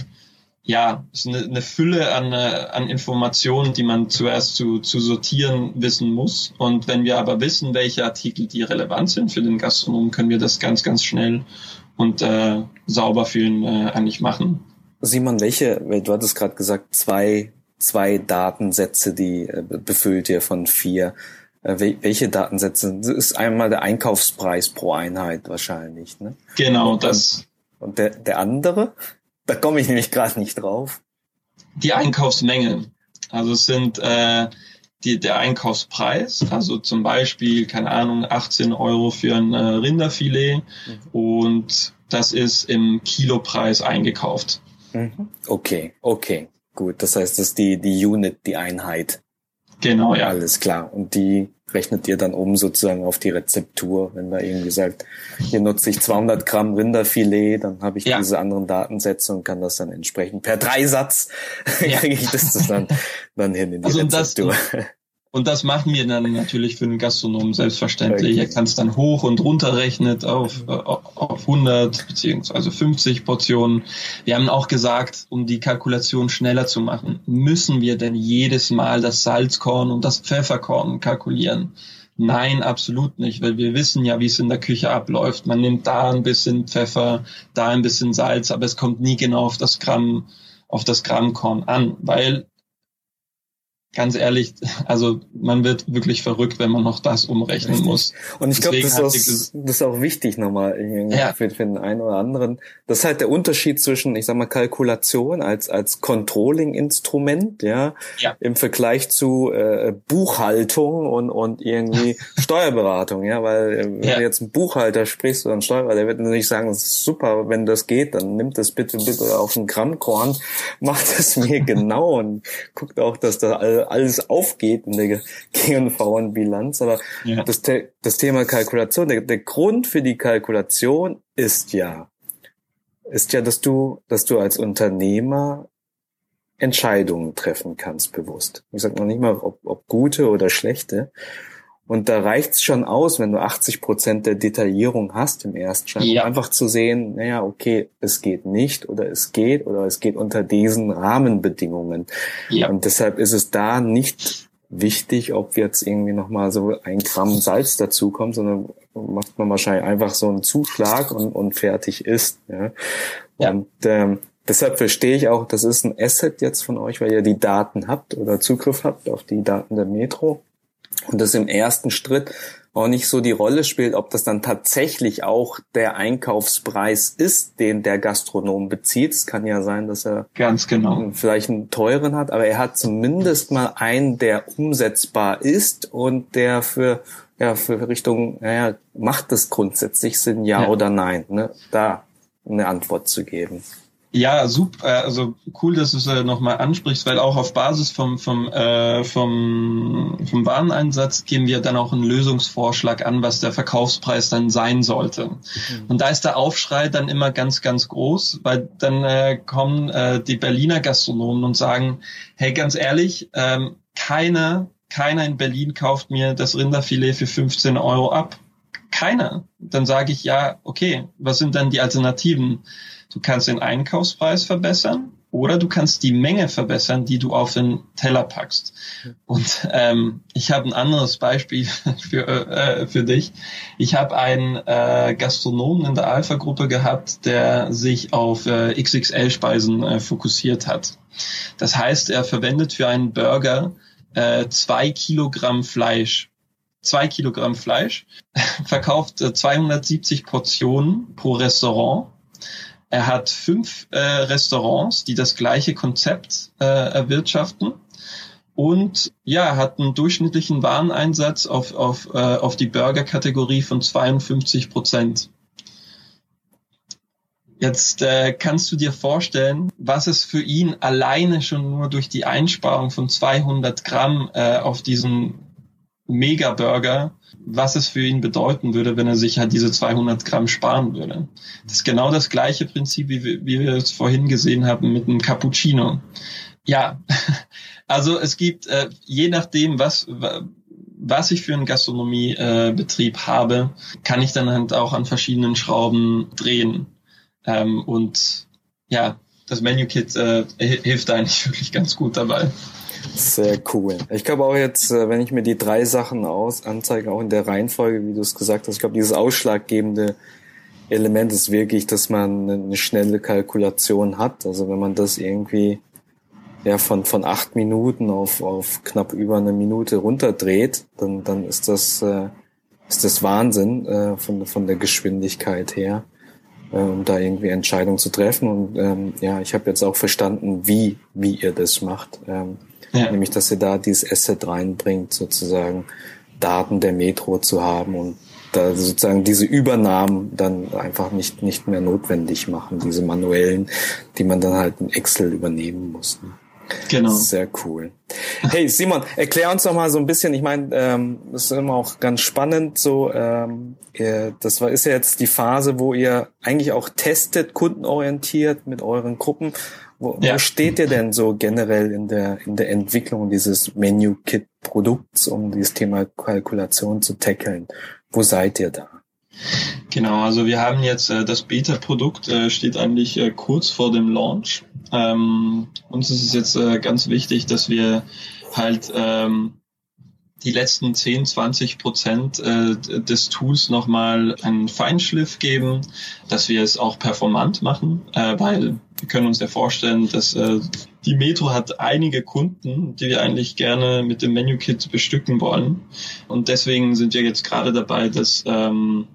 ja, ist eine, eine Fülle an, äh, an Informationen, die man zuerst zu, zu sortieren wissen muss. Und wenn wir aber wissen, welche Artikel die relevant sind für den Gastronomen, können wir das ganz, ganz schnell und äh, sauber für ihn äh, eigentlich machen. Simon, welche, du hattest gerade gesagt, zwei, zwei Datensätze, die äh, befüllt ihr von vier. Äh, welche Datensätze? Das ist einmal der Einkaufspreis pro Einheit wahrscheinlich. Ne? Genau, und, das. Und der, der andere? Da komme ich nämlich gerade nicht drauf. Die Einkaufsmenge. Also es sind äh, die, der Einkaufspreis, also zum Beispiel, keine Ahnung, 18 Euro für ein äh, Rinderfilet mhm. und das ist im Kilopreis eingekauft. Mhm. Okay, okay, gut. Das heißt, das ist die, die Unit, die Einheit. Genau, ja. Alles klar. Und die rechnet ihr dann um sozusagen auf die Rezeptur. Wenn da irgendwie sagt, hier nutze ich 200 Gramm Rinderfilet, dann habe ich ja. diese anderen Datensätze und kann das dann entsprechend per Dreisatz ja. kriege ich das dann, dann hin in die also Rezeptur. Das, und das machen wir dann natürlich für den Gastronomen selbstverständlich. Okay. Er kann es dann hoch und runter rechnen auf, äh, auf 100 beziehungsweise 50 Portionen. Wir haben auch gesagt, um die Kalkulation schneller zu machen, müssen wir denn jedes Mal das Salzkorn und das Pfefferkorn kalkulieren? Nein, absolut nicht, weil wir wissen ja, wie es in der Küche abläuft. Man nimmt da ein bisschen Pfeffer, da ein bisschen Salz, aber es kommt nie genau auf das Gramm, auf das Grammkorn an, weil ganz ehrlich, also man wird wirklich verrückt, wenn man noch das umrechnen Richtig. muss. Und ich glaube, das, das, ist auch wichtig nochmal ja. für, für den einen oder anderen. Das ist halt der Unterschied zwischen, ich sag mal, Kalkulation als als Controlling-Instrument, ja, ja, im Vergleich zu äh, Buchhaltung und und irgendwie Steuerberatung, ja, weil äh, wenn ja. du jetzt einen Buchhalter sprichst oder einen Steuerberater, der wird natürlich sagen, das ist super, wenn das geht, dann nimmt das bitte bitte auf ein Grammkorn, macht es mir genau und guckt auch, dass da alle alles aufgeht in der GV-Bilanz. Aber ja. das, das Thema Kalkulation, der, der Grund für die Kalkulation ist ja, ist ja, dass du, dass du als Unternehmer Entscheidungen treffen kannst bewusst. Ich sage noch nicht mal, ob, ob gute oder schlechte. Und da reicht's schon aus, wenn du 80 Prozent der Detaillierung hast im Erstschein, ja. um einfach zu sehen, naja, okay, es geht nicht oder es geht oder es geht unter diesen Rahmenbedingungen. Ja. Und deshalb ist es da nicht wichtig, ob jetzt irgendwie nochmal so ein Gramm Salz dazukommt, sondern macht man wahrscheinlich einfach so einen Zuschlag und, und fertig ist. Ja. ja. Und ähm, deshalb verstehe ich auch, das ist ein Asset jetzt von euch, weil ihr die Daten habt oder Zugriff habt auf die Daten der Metro und das im ersten Schritt auch nicht so die Rolle spielt, ob das dann tatsächlich auch der Einkaufspreis ist, den der Gastronom bezieht. Es kann ja sein, dass er ganz genau vielleicht einen teuren hat, aber er hat zumindest mal einen, der umsetzbar ist und der für ja für Richtung, naja, macht es grundsätzlich Sinn, ja, ja. oder nein, ne? Da eine Antwort zu geben. Ja, super, äh, also cool, dass du es äh, nochmal ansprichst, weil auch auf Basis vom, vom, äh, vom, vom Wareneinsatz geben wir dann auch einen Lösungsvorschlag an, was der Verkaufspreis dann sein sollte. Mhm. Und da ist der Aufschrei dann immer ganz, ganz groß, weil dann äh, kommen äh, die Berliner Gastronomen und sagen, hey, ganz ehrlich, ähm, keiner, keiner in Berlin kauft mir das Rinderfilet für 15 Euro ab. Keiner. Dann sage ich, ja, okay, was sind dann die Alternativen? Du kannst den Einkaufspreis verbessern oder du kannst die Menge verbessern, die du auf den Teller packst. Und ähm, ich habe ein anderes Beispiel für, äh, für dich. Ich habe einen äh, Gastronomen in der Alpha-Gruppe gehabt, der sich auf äh, XXL-Speisen äh, fokussiert hat. Das heißt, er verwendet für einen Burger äh, zwei Kilogramm Fleisch. Zwei Kilogramm Fleisch, verkauft äh, 270 Portionen pro Restaurant er hat fünf äh, Restaurants, die das gleiche Konzept äh, erwirtschaften und ja, hat einen durchschnittlichen Wareneinsatz auf, auf, äh, auf die Burger-Kategorie von 52 Prozent. Jetzt äh, kannst du dir vorstellen, was es für ihn alleine schon nur durch die Einsparung von 200 Gramm äh, auf diesen Mega-Burger was es für ihn bedeuten würde, wenn er sich halt diese 200 Gramm sparen würde. Das ist genau das gleiche Prinzip, wie wir, wie wir es vorhin gesehen haben mit einem Cappuccino. Ja, also es gibt, äh, je nachdem, was, was ich für einen Gastronomiebetrieb äh, habe, kann ich dann halt auch an verschiedenen Schrauben drehen. Ähm, und ja, das Menu Kit äh, hilft eigentlich wirklich ganz gut dabei. Sehr cool. Ich glaube auch jetzt, äh, wenn ich mir die drei Sachen aus anzeige, auch in der Reihenfolge, wie du es gesagt hast, ich glaube, dieses ausschlaggebende Element ist wirklich, dass man eine schnelle Kalkulation hat. Also wenn man das irgendwie ja von von acht Minuten auf auf knapp über eine Minute runterdreht, dann dann ist das äh, ist das Wahnsinn äh, von von der Geschwindigkeit her, äh, um da irgendwie Entscheidungen zu treffen. Und ähm, ja, ich habe jetzt auch verstanden, wie wie ihr das macht. Ähm, ja. Nämlich, dass ihr da dieses Asset reinbringt, sozusagen Daten der Metro zu haben und da sozusagen diese Übernahmen dann einfach nicht, nicht mehr notwendig machen, diese manuellen, die man dann halt in Excel übernehmen muss. Ne? Genau. Sehr cool. Hey Simon, erklär uns doch mal so ein bisschen, ich meine, ähm, das ist immer auch ganz spannend, so ähm, ihr, das war ist ja jetzt die Phase, wo ihr eigentlich auch testet, kundenorientiert mit euren Gruppen. Wo, ja. wo steht ihr denn so generell in der in der Entwicklung dieses Menu-Kit-Produkts, um dieses Thema Kalkulation zu tackeln? Wo seid ihr da? Genau, also wir haben jetzt äh, das Beta-Produkt äh, steht eigentlich äh, kurz vor dem Launch. Ähm, uns ist es jetzt äh, ganz wichtig, dass wir halt ähm, die letzten 10, 20 Prozent äh, des Tools nochmal einen Feinschliff geben, dass wir es auch performant machen, äh, weil wir können uns ja vorstellen, dass äh, die Metro hat einige Kunden, die wir eigentlich gerne mit dem Menu-Kit bestücken wollen. Und deswegen sind wir jetzt gerade dabei, dass ähm,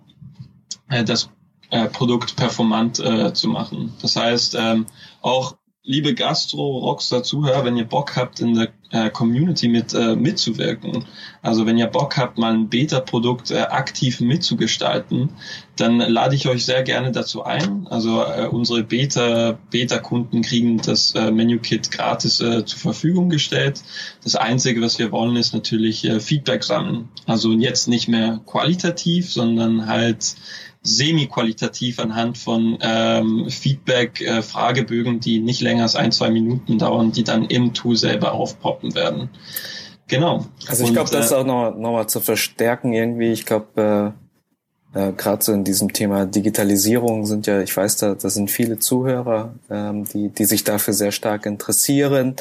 äh, das äh, Produkt performant äh, zu machen. Das heißt, ähm, auch liebe Gastro-Rockstar-Zuhörer, wenn ihr Bock habt, in der äh, Community mit äh, mitzuwirken, also wenn ihr Bock habt, mal ein Beta-Produkt äh, aktiv mitzugestalten, dann lade ich euch sehr gerne dazu ein. Also äh, unsere Beta, Beta-Kunden kriegen das äh, Menu-Kit gratis äh, zur Verfügung gestellt. Das Einzige, was wir wollen, ist natürlich äh, Feedback sammeln. Also jetzt nicht mehr qualitativ, sondern halt semi-qualitativ anhand von ähm, Feedback, äh, Fragebögen, die nicht länger als ein, zwei Minuten dauern, die dann im Tool selber aufpoppen werden. Genau. Also ich glaube, das ist äh, auch noch, noch mal zu verstärken irgendwie. Ich glaube, äh, äh, gerade so in diesem Thema Digitalisierung sind ja, ich weiß, da, da sind viele Zuhörer, ähm, die, die sich dafür sehr stark interessieren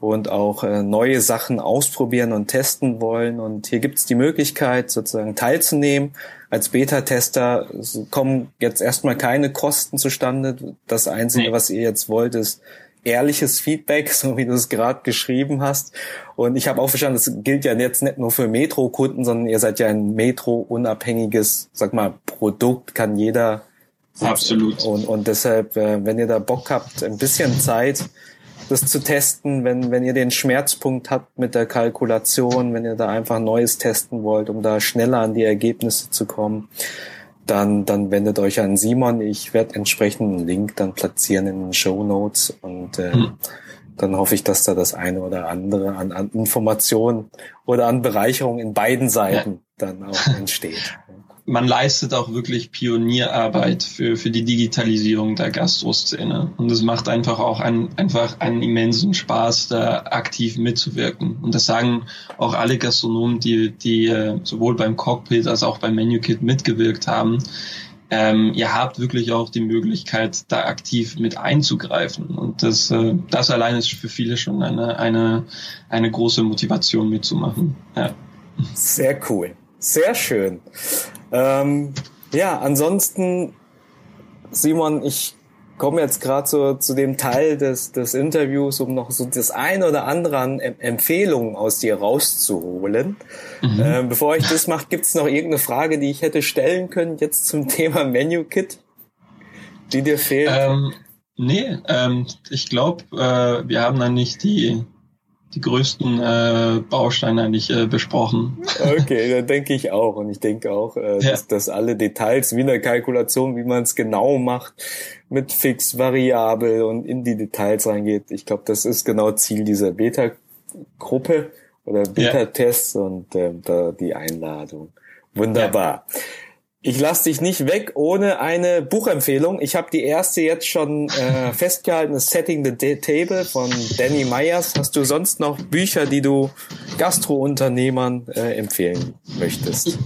und auch äh, neue Sachen ausprobieren und testen wollen. Und hier gibt es die Möglichkeit, sozusagen teilzunehmen. Als Beta-Tester kommen jetzt erstmal keine Kosten zustande. Das Einzige, nee. was ihr jetzt wollt, ist ehrliches Feedback, so wie du es gerade geschrieben hast. Und ich habe auch verstanden, das gilt ja jetzt nicht nur für Metro-Kunden, sondern ihr seid ja ein Metro-unabhängiges, sag mal, Produkt, kann jeder. Absolut. Und, und deshalb, äh, wenn ihr da Bock habt, ein bisschen Zeit, das zu testen, wenn, wenn ihr den Schmerzpunkt habt mit der Kalkulation, wenn ihr da einfach Neues testen wollt, um da schneller an die Ergebnisse zu kommen, dann, dann wendet euch an Simon. Ich werde entsprechend einen Link dann platzieren in den Show Notes und äh, hm. dann hoffe ich, dass da das eine oder andere an, an Informationen oder an Bereicherung in beiden Seiten ja. dann auch entsteht man leistet auch wirklich Pionierarbeit für, für die Digitalisierung der Gastroszene. Und es macht einfach auch einen, einfach einen immensen Spaß, da aktiv mitzuwirken. Und das sagen auch alle Gastronomen, die, die äh, sowohl beim Cockpit als auch beim MenuKit mitgewirkt haben. Ähm, ihr habt wirklich auch die Möglichkeit, da aktiv mit einzugreifen. Und das, äh, das allein ist für viele schon eine, eine, eine große Motivation mitzumachen. Ja. Sehr cool. Sehr schön. Ähm, ja, ansonsten, Simon, ich komme jetzt gerade so zu dem Teil des, des Interviews, um noch so das ein oder andere an Empfehlungen aus dir rauszuholen. Mhm. Ähm, bevor ich das mache, gibt es noch irgendeine Frage, die ich hätte stellen können jetzt zum Thema Menu Kit, die dir fehlt? Ähm, nee, ähm, ich glaube, äh, wir haben dann nicht die die größten äh, Bausteine eigentlich äh, besprochen. Okay, da denke ich auch. Und ich denke auch, äh, ja. dass, dass alle Details wie in der Kalkulation, wie man es genau macht, mit fix, variabel und in die Details reingeht. Ich glaube, das ist genau Ziel dieser Beta-Gruppe oder Beta-Tests ja. und äh, da die Einladung. Wunderbar. Ja. Ich lasse dich nicht weg ohne eine Buchempfehlung. Ich habe die erste jetzt schon äh, festgehalten, Setting the Table von Danny Myers. Hast du sonst noch Bücher, die du Gastrounternehmern äh, empfehlen möchtest?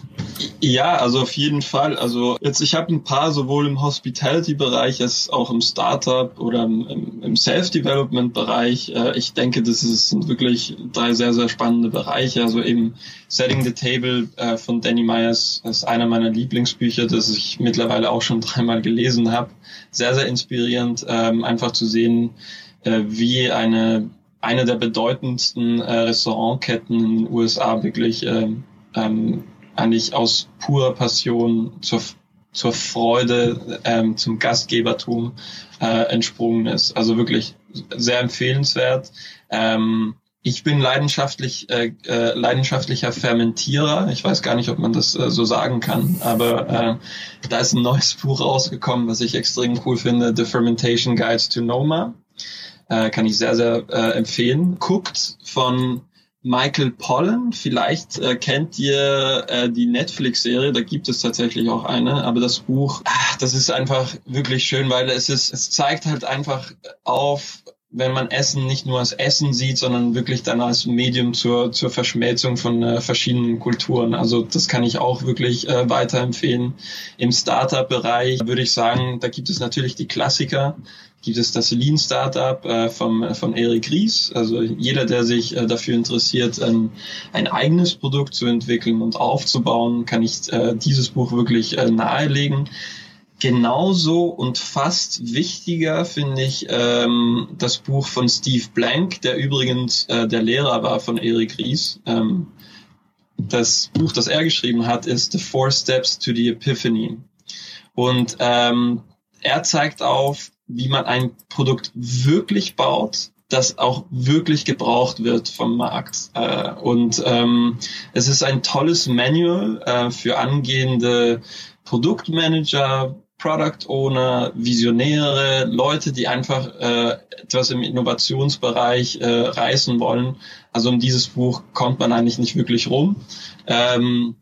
Ja, also auf jeden Fall. Also jetzt, ich habe ein paar sowohl im Hospitality-Bereich als auch im Startup oder im, im Self-Development-Bereich. Äh, ich denke, das sind wirklich drei sehr, sehr spannende Bereiche. Also eben Setting the Table äh, von Danny Myers ist einer meiner Lieblingsbücher, das ich mittlerweile auch schon dreimal gelesen habe. Sehr, sehr inspirierend, ähm, einfach zu sehen, äh, wie eine eine der bedeutendsten äh, Restaurantketten in den USA wirklich äh, ähm, eigentlich aus purer Passion zur, zur Freude, ähm, zum Gastgebertum äh, entsprungen ist. Also wirklich sehr empfehlenswert. Ähm, ich bin leidenschaftlich, äh, äh, leidenschaftlicher Fermentierer. Ich weiß gar nicht, ob man das äh, so sagen kann, aber äh, da ist ein neues Buch rausgekommen, was ich extrem cool finde, The Fermentation Guides to Noma. Äh, kann ich sehr, sehr äh, empfehlen. Guckt von Michael Pollan, vielleicht äh, kennt ihr äh, die Netflix-Serie, da gibt es tatsächlich auch eine, aber das Buch, ach, das ist einfach wirklich schön, weil es ist, es zeigt halt einfach auf, wenn man Essen nicht nur als Essen sieht, sondern wirklich dann als Medium zur, zur Verschmelzung von äh, verschiedenen Kulturen. Also das kann ich auch wirklich äh, weiterempfehlen. Im Startup-Bereich würde ich sagen, da gibt es natürlich die Klassiker. Gibt es das Lean Startup äh, vom, von Eric Ries. Also jeder, der sich äh, dafür interessiert, ein, ein eigenes Produkt zu entwickeln und aufzubauen, kann ich äh, dieses Buch wirklich äh, nahelegen genauso und fast wichtiger finde ich ähm, das Buch von Steve Blank, der übrigens äh, der Lehrer war von Eric Ries. Ähm, das Buch, das er geschrieben hat, ist The Four Steps to the Epiphany. Und ähm, er zeigt auf, wie man ein Produkt wirklich baut, das auch wirklich gebraucht wird vom Markt. Äh, und ähm, es ist ein tolles Manual äh, für angehende Produktmanager, Product Owner, Visionäre, Leute, die einfach äh, etwas im Innovationsbereich äh, reißen wollen. Also um dieses Buch kommt man eigentlich nicht wirklich rum. Ähm,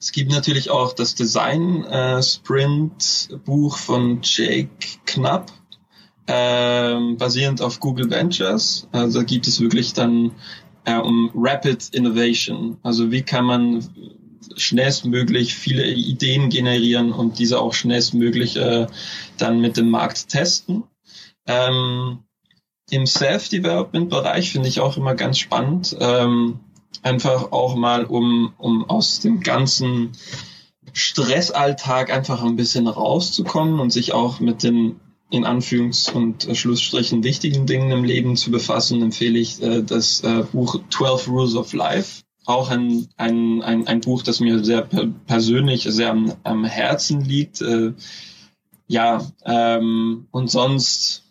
es gibt natürlich auch das Design äh, Sprint Buch von Jake Knapp, ähm, basierend auf Google Ventures. Also da gibt es wirklich dann äh, um Rapid Innovation. Also wie kann man schnellstmöglich viele Ideen generieren und diese auch schnellstmöglich äh, dann mit dem Markt testen. Ähm, Im Self-Development-Bereich finde ich auch immer ganz spannend, ähm, einfach auch mal, um, um aus dem ganzen Stressalltag einfach ein bisschen rauszukommen und sich auch mit den in Anführungs- und Schlussstrichen wichtigen Dingen im Leben zu befassen, empfehle ich äh, das äh, Buch 12 Rules of Life auch ein, ein, ein, ein Buch, das mir sehr persönlich sehr am, am Herzen liegt. Äh, ja, ähm, und sonst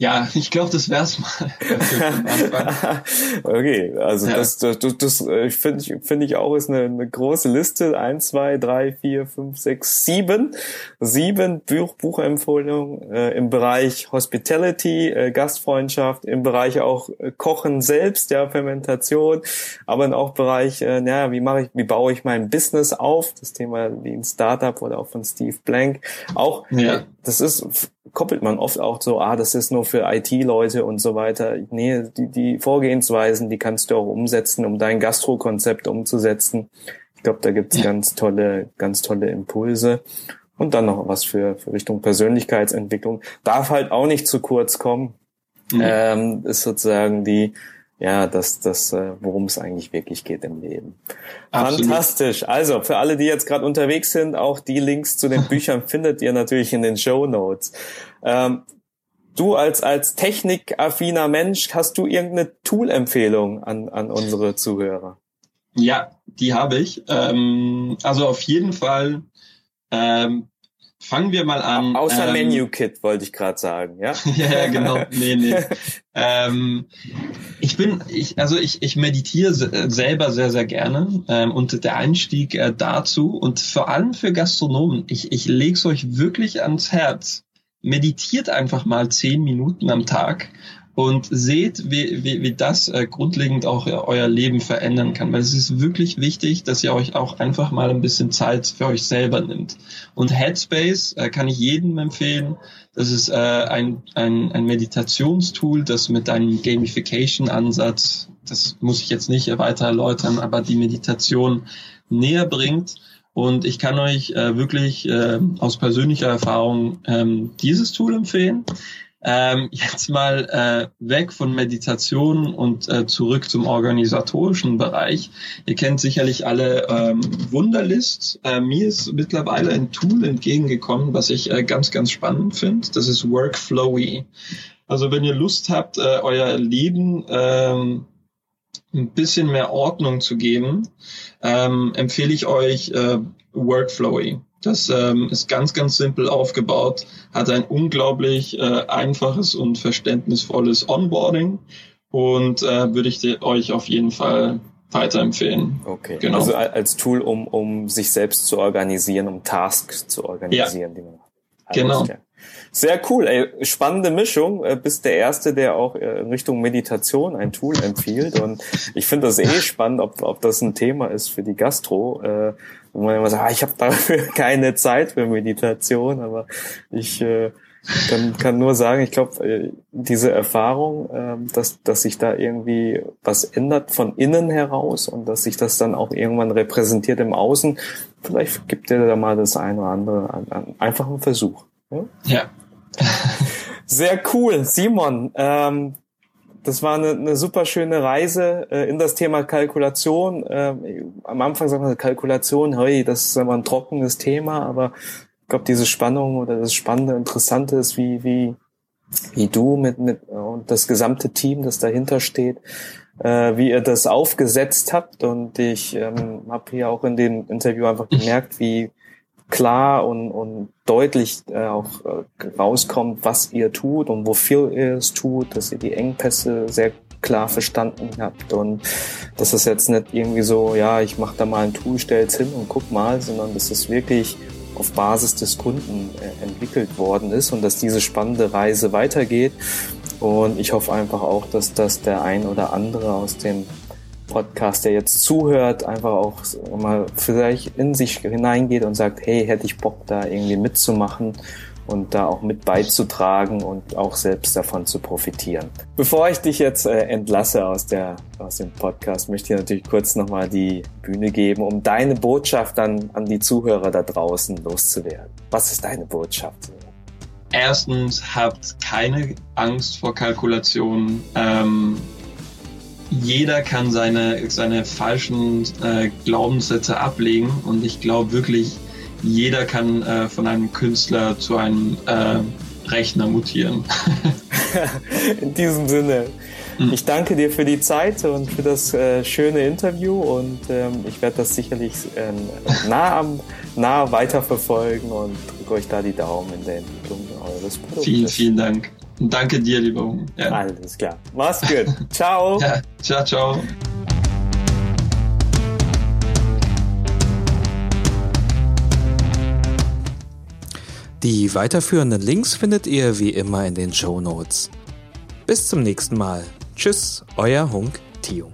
ja, ich glaube, das wär's mal. okay, also ja. das, das, das, das äh, finde ich, finde ich auch ist eine, eine große Liste. Eins, zwei, drei, vier, fünf, sechs, sieben, sieben Buch, Buchempfehlungen äh, im Bereich Hospitality, äh, Gastfreundschaft, im Bereich auch äh, Kochen selbst, ja, Fermentation, aber auch Bereich, äh, ja, wie mache ich, wie baue ich mein Business auf? Das Thema wie ein Startup oder auch von Steve Blank. Auch, ja. Das ist koppelt man oft auch so, ah, das ist nur für IT-Leute und so weiter. Nee, die, die Vorgehensweisen, die kannst du auch umsetzen, um dein Gastro-Konzept umzusetzen. Ich glaube, da gibt's ganz tolle, ganz tolle Impulse. Und dann noch was für, für Richtung Persönlichkeitsentwicklung. Darf halt auch nicht zu kurz kommen. Mhm. Ähm, ist sozusagen die, ja, das, das, äh, worum es eigentlich wirklich geht im Leben. Absolut. Fantastisch. Also für alle, die jetzt gerade unterwegs sind, auch die Links zu den Büchern findet ihr natürlich in den Show Notes. Ähm, du als als technikaffiner Mensch, hast du irgendeine Tool-Empfehlung an an unsere Zuhörer? Ja, die habe ich. Ähm, also auf jeden Fall ähm, Fangen wir mal an. Außer ähm, Menu Kit wollte ich gerade sagen, ja? ja, genau. Nee, nee. ähm, ich bin, ich, also ich, ich meditiere selber sehr, sehr gerne ähm, und der Einstieg äh, dazu und vor allem für Gastronomen, ich, ich lege es euch wirklich ans Herz. Meditiert einfach mal zehn Minuten am Tag und seht, wie, wie, wie das äh, grundlegend auch euer Leben verändern kann. Weil es ist wirklich wichtig, dass ihr euch auch einfach mal ein bisschen Zeit für euch selber nimmt. Und Headspace äh, kann ich jedem empfehlen. Das ist äh, ein, ein, ein Meditationstool, das mit einem Gamification-Ansatz, das muss ich jetzt nicht weiter erläutern, aber die Meditation näher bringt. Und ich kann euch äh, wirklich äh, aus persönlicher Erfahrung ähm, dieses Tool empfehlen. Ähm, jetzt mal äh, weg von Meditation und äh, zurück zum organisatorischen Bereich. Ihr kennt sicherlich alle ähm, Wunderlist. Äh, mir ist mittlerweile ein Tool entgegengekommen, was ich äh, ganz, ganz spannend finde. Das ist Workflowy. Also wenn ihr Lust habt, äh, euer Leben ähm, ein bisschen mehr Ordnung zu geben, ähm, empfehle ich euch äh, Workflowy. Das ähm, ist ganz, ganz simpel aufgebaut, hat ein unglaublich äh, einfaches und verständnisvolles Onboarding und äh, würde ich euch auf jeden Fall weiterempfehlen. Okay. Genau. Also als Tool, um, um sich selbst zu organisieren, um Tasks zu organisieren, ja. die man macht. Genau. Sehr cool, ey. spannende Mischung. Äh, bist der Erste, der auch äh, in Richtung Meditation ein Tool empfiehlt. Und ich finde das eh spannend, ob, ob das ein Thema ist für die Gastro. Äh, wo man immer sagt, ah, ich habe dafür keine Zeit für Meditation, aber ich äh, kann, kann nur sagen, ich glaube, äh, diese Erfahrung, äh, dass, dass sich da irgendwie was ändert von innen heraus und dass sich das dann auch irgendwann repräsentiert im Außen, vielleicht gibt dir da mal das eine oder andere an, an, einfach einen Versuch. Ja. Sehr cool, Simon. Ähm, das war eine, eine super schöne Reise äh, in das Thema Kalkulation. Ähm, am Anfang sagt man Kalkulation, hey, das ist immer ein trockenes Thema, aber ich glaube, diese Spannung oder das Spannende, Interessante ist, wie, wie, wie du mit, mit und das gesamte Team, das dahinter steht, äh, wie ihr das aufgesetzt habt. Und ich ähm, habe hier auch in dem Interview einfach gemerkt, wie klar und, und deutlich äh, auch äh, rauskommt, was ihr tut und wofür ihr es tut, dass ihr die Engpässe sehr klar verstanden habt und dass es jetzt nicht irgendwie so, ja, ich mache da mal ein Tool, stell's hin und guck mal, sondern dass es wirklich auf Basis des Kunden äh, entwickelt worden ist und dass diese spannende Reise weitergeht. Und ich hoffe einfach auch, dass das der ein oder andere aus dem Podcast, der jetzt zuhört, einfach auch mal vielleicht in sich hineingeht und sagt, hey, hätte ich Bock da irgendwie mitzumachen und da auch mit beizutragen und auch selbst davon zu profitieren. Bevor ich dich jetzt äh, entlasse aus der aus dem Podcast, möchte ich natürlich kurz nochmal die Bühne geben, um deine Botschaft dann an die Zuhörer da draußen loszuwerden. Was ist deine Botschaft? Erstens, habt keine Angst vor Kalkulationen. Ähm, jeder kann seine, seine falschen äh, Glaubenssätze ablegen und ich glaube wirklich, jeder kann äh, von einem Künstler zu einem äh, Rechner mutieren. In diesem Sinne. Hm. Ich danke dir für die Zeit und für das äh, schöne Interview und ähm, ich werde das sicherlich äh, nah, am, nah weiterverfolgen und drücke euch da die Daumen in der Entwicklung eures Produktes. Vielen, vielen Dank. Danke dir, lieber Hugo. Ja. Alles klar. Mach's gut. ciao. Ja, ciao, ciao. Die weiterführenden Links findet ihr wie immer in den Show Notes. Bis zum nächsten Mal. Tschüss, euer Hunk Tio.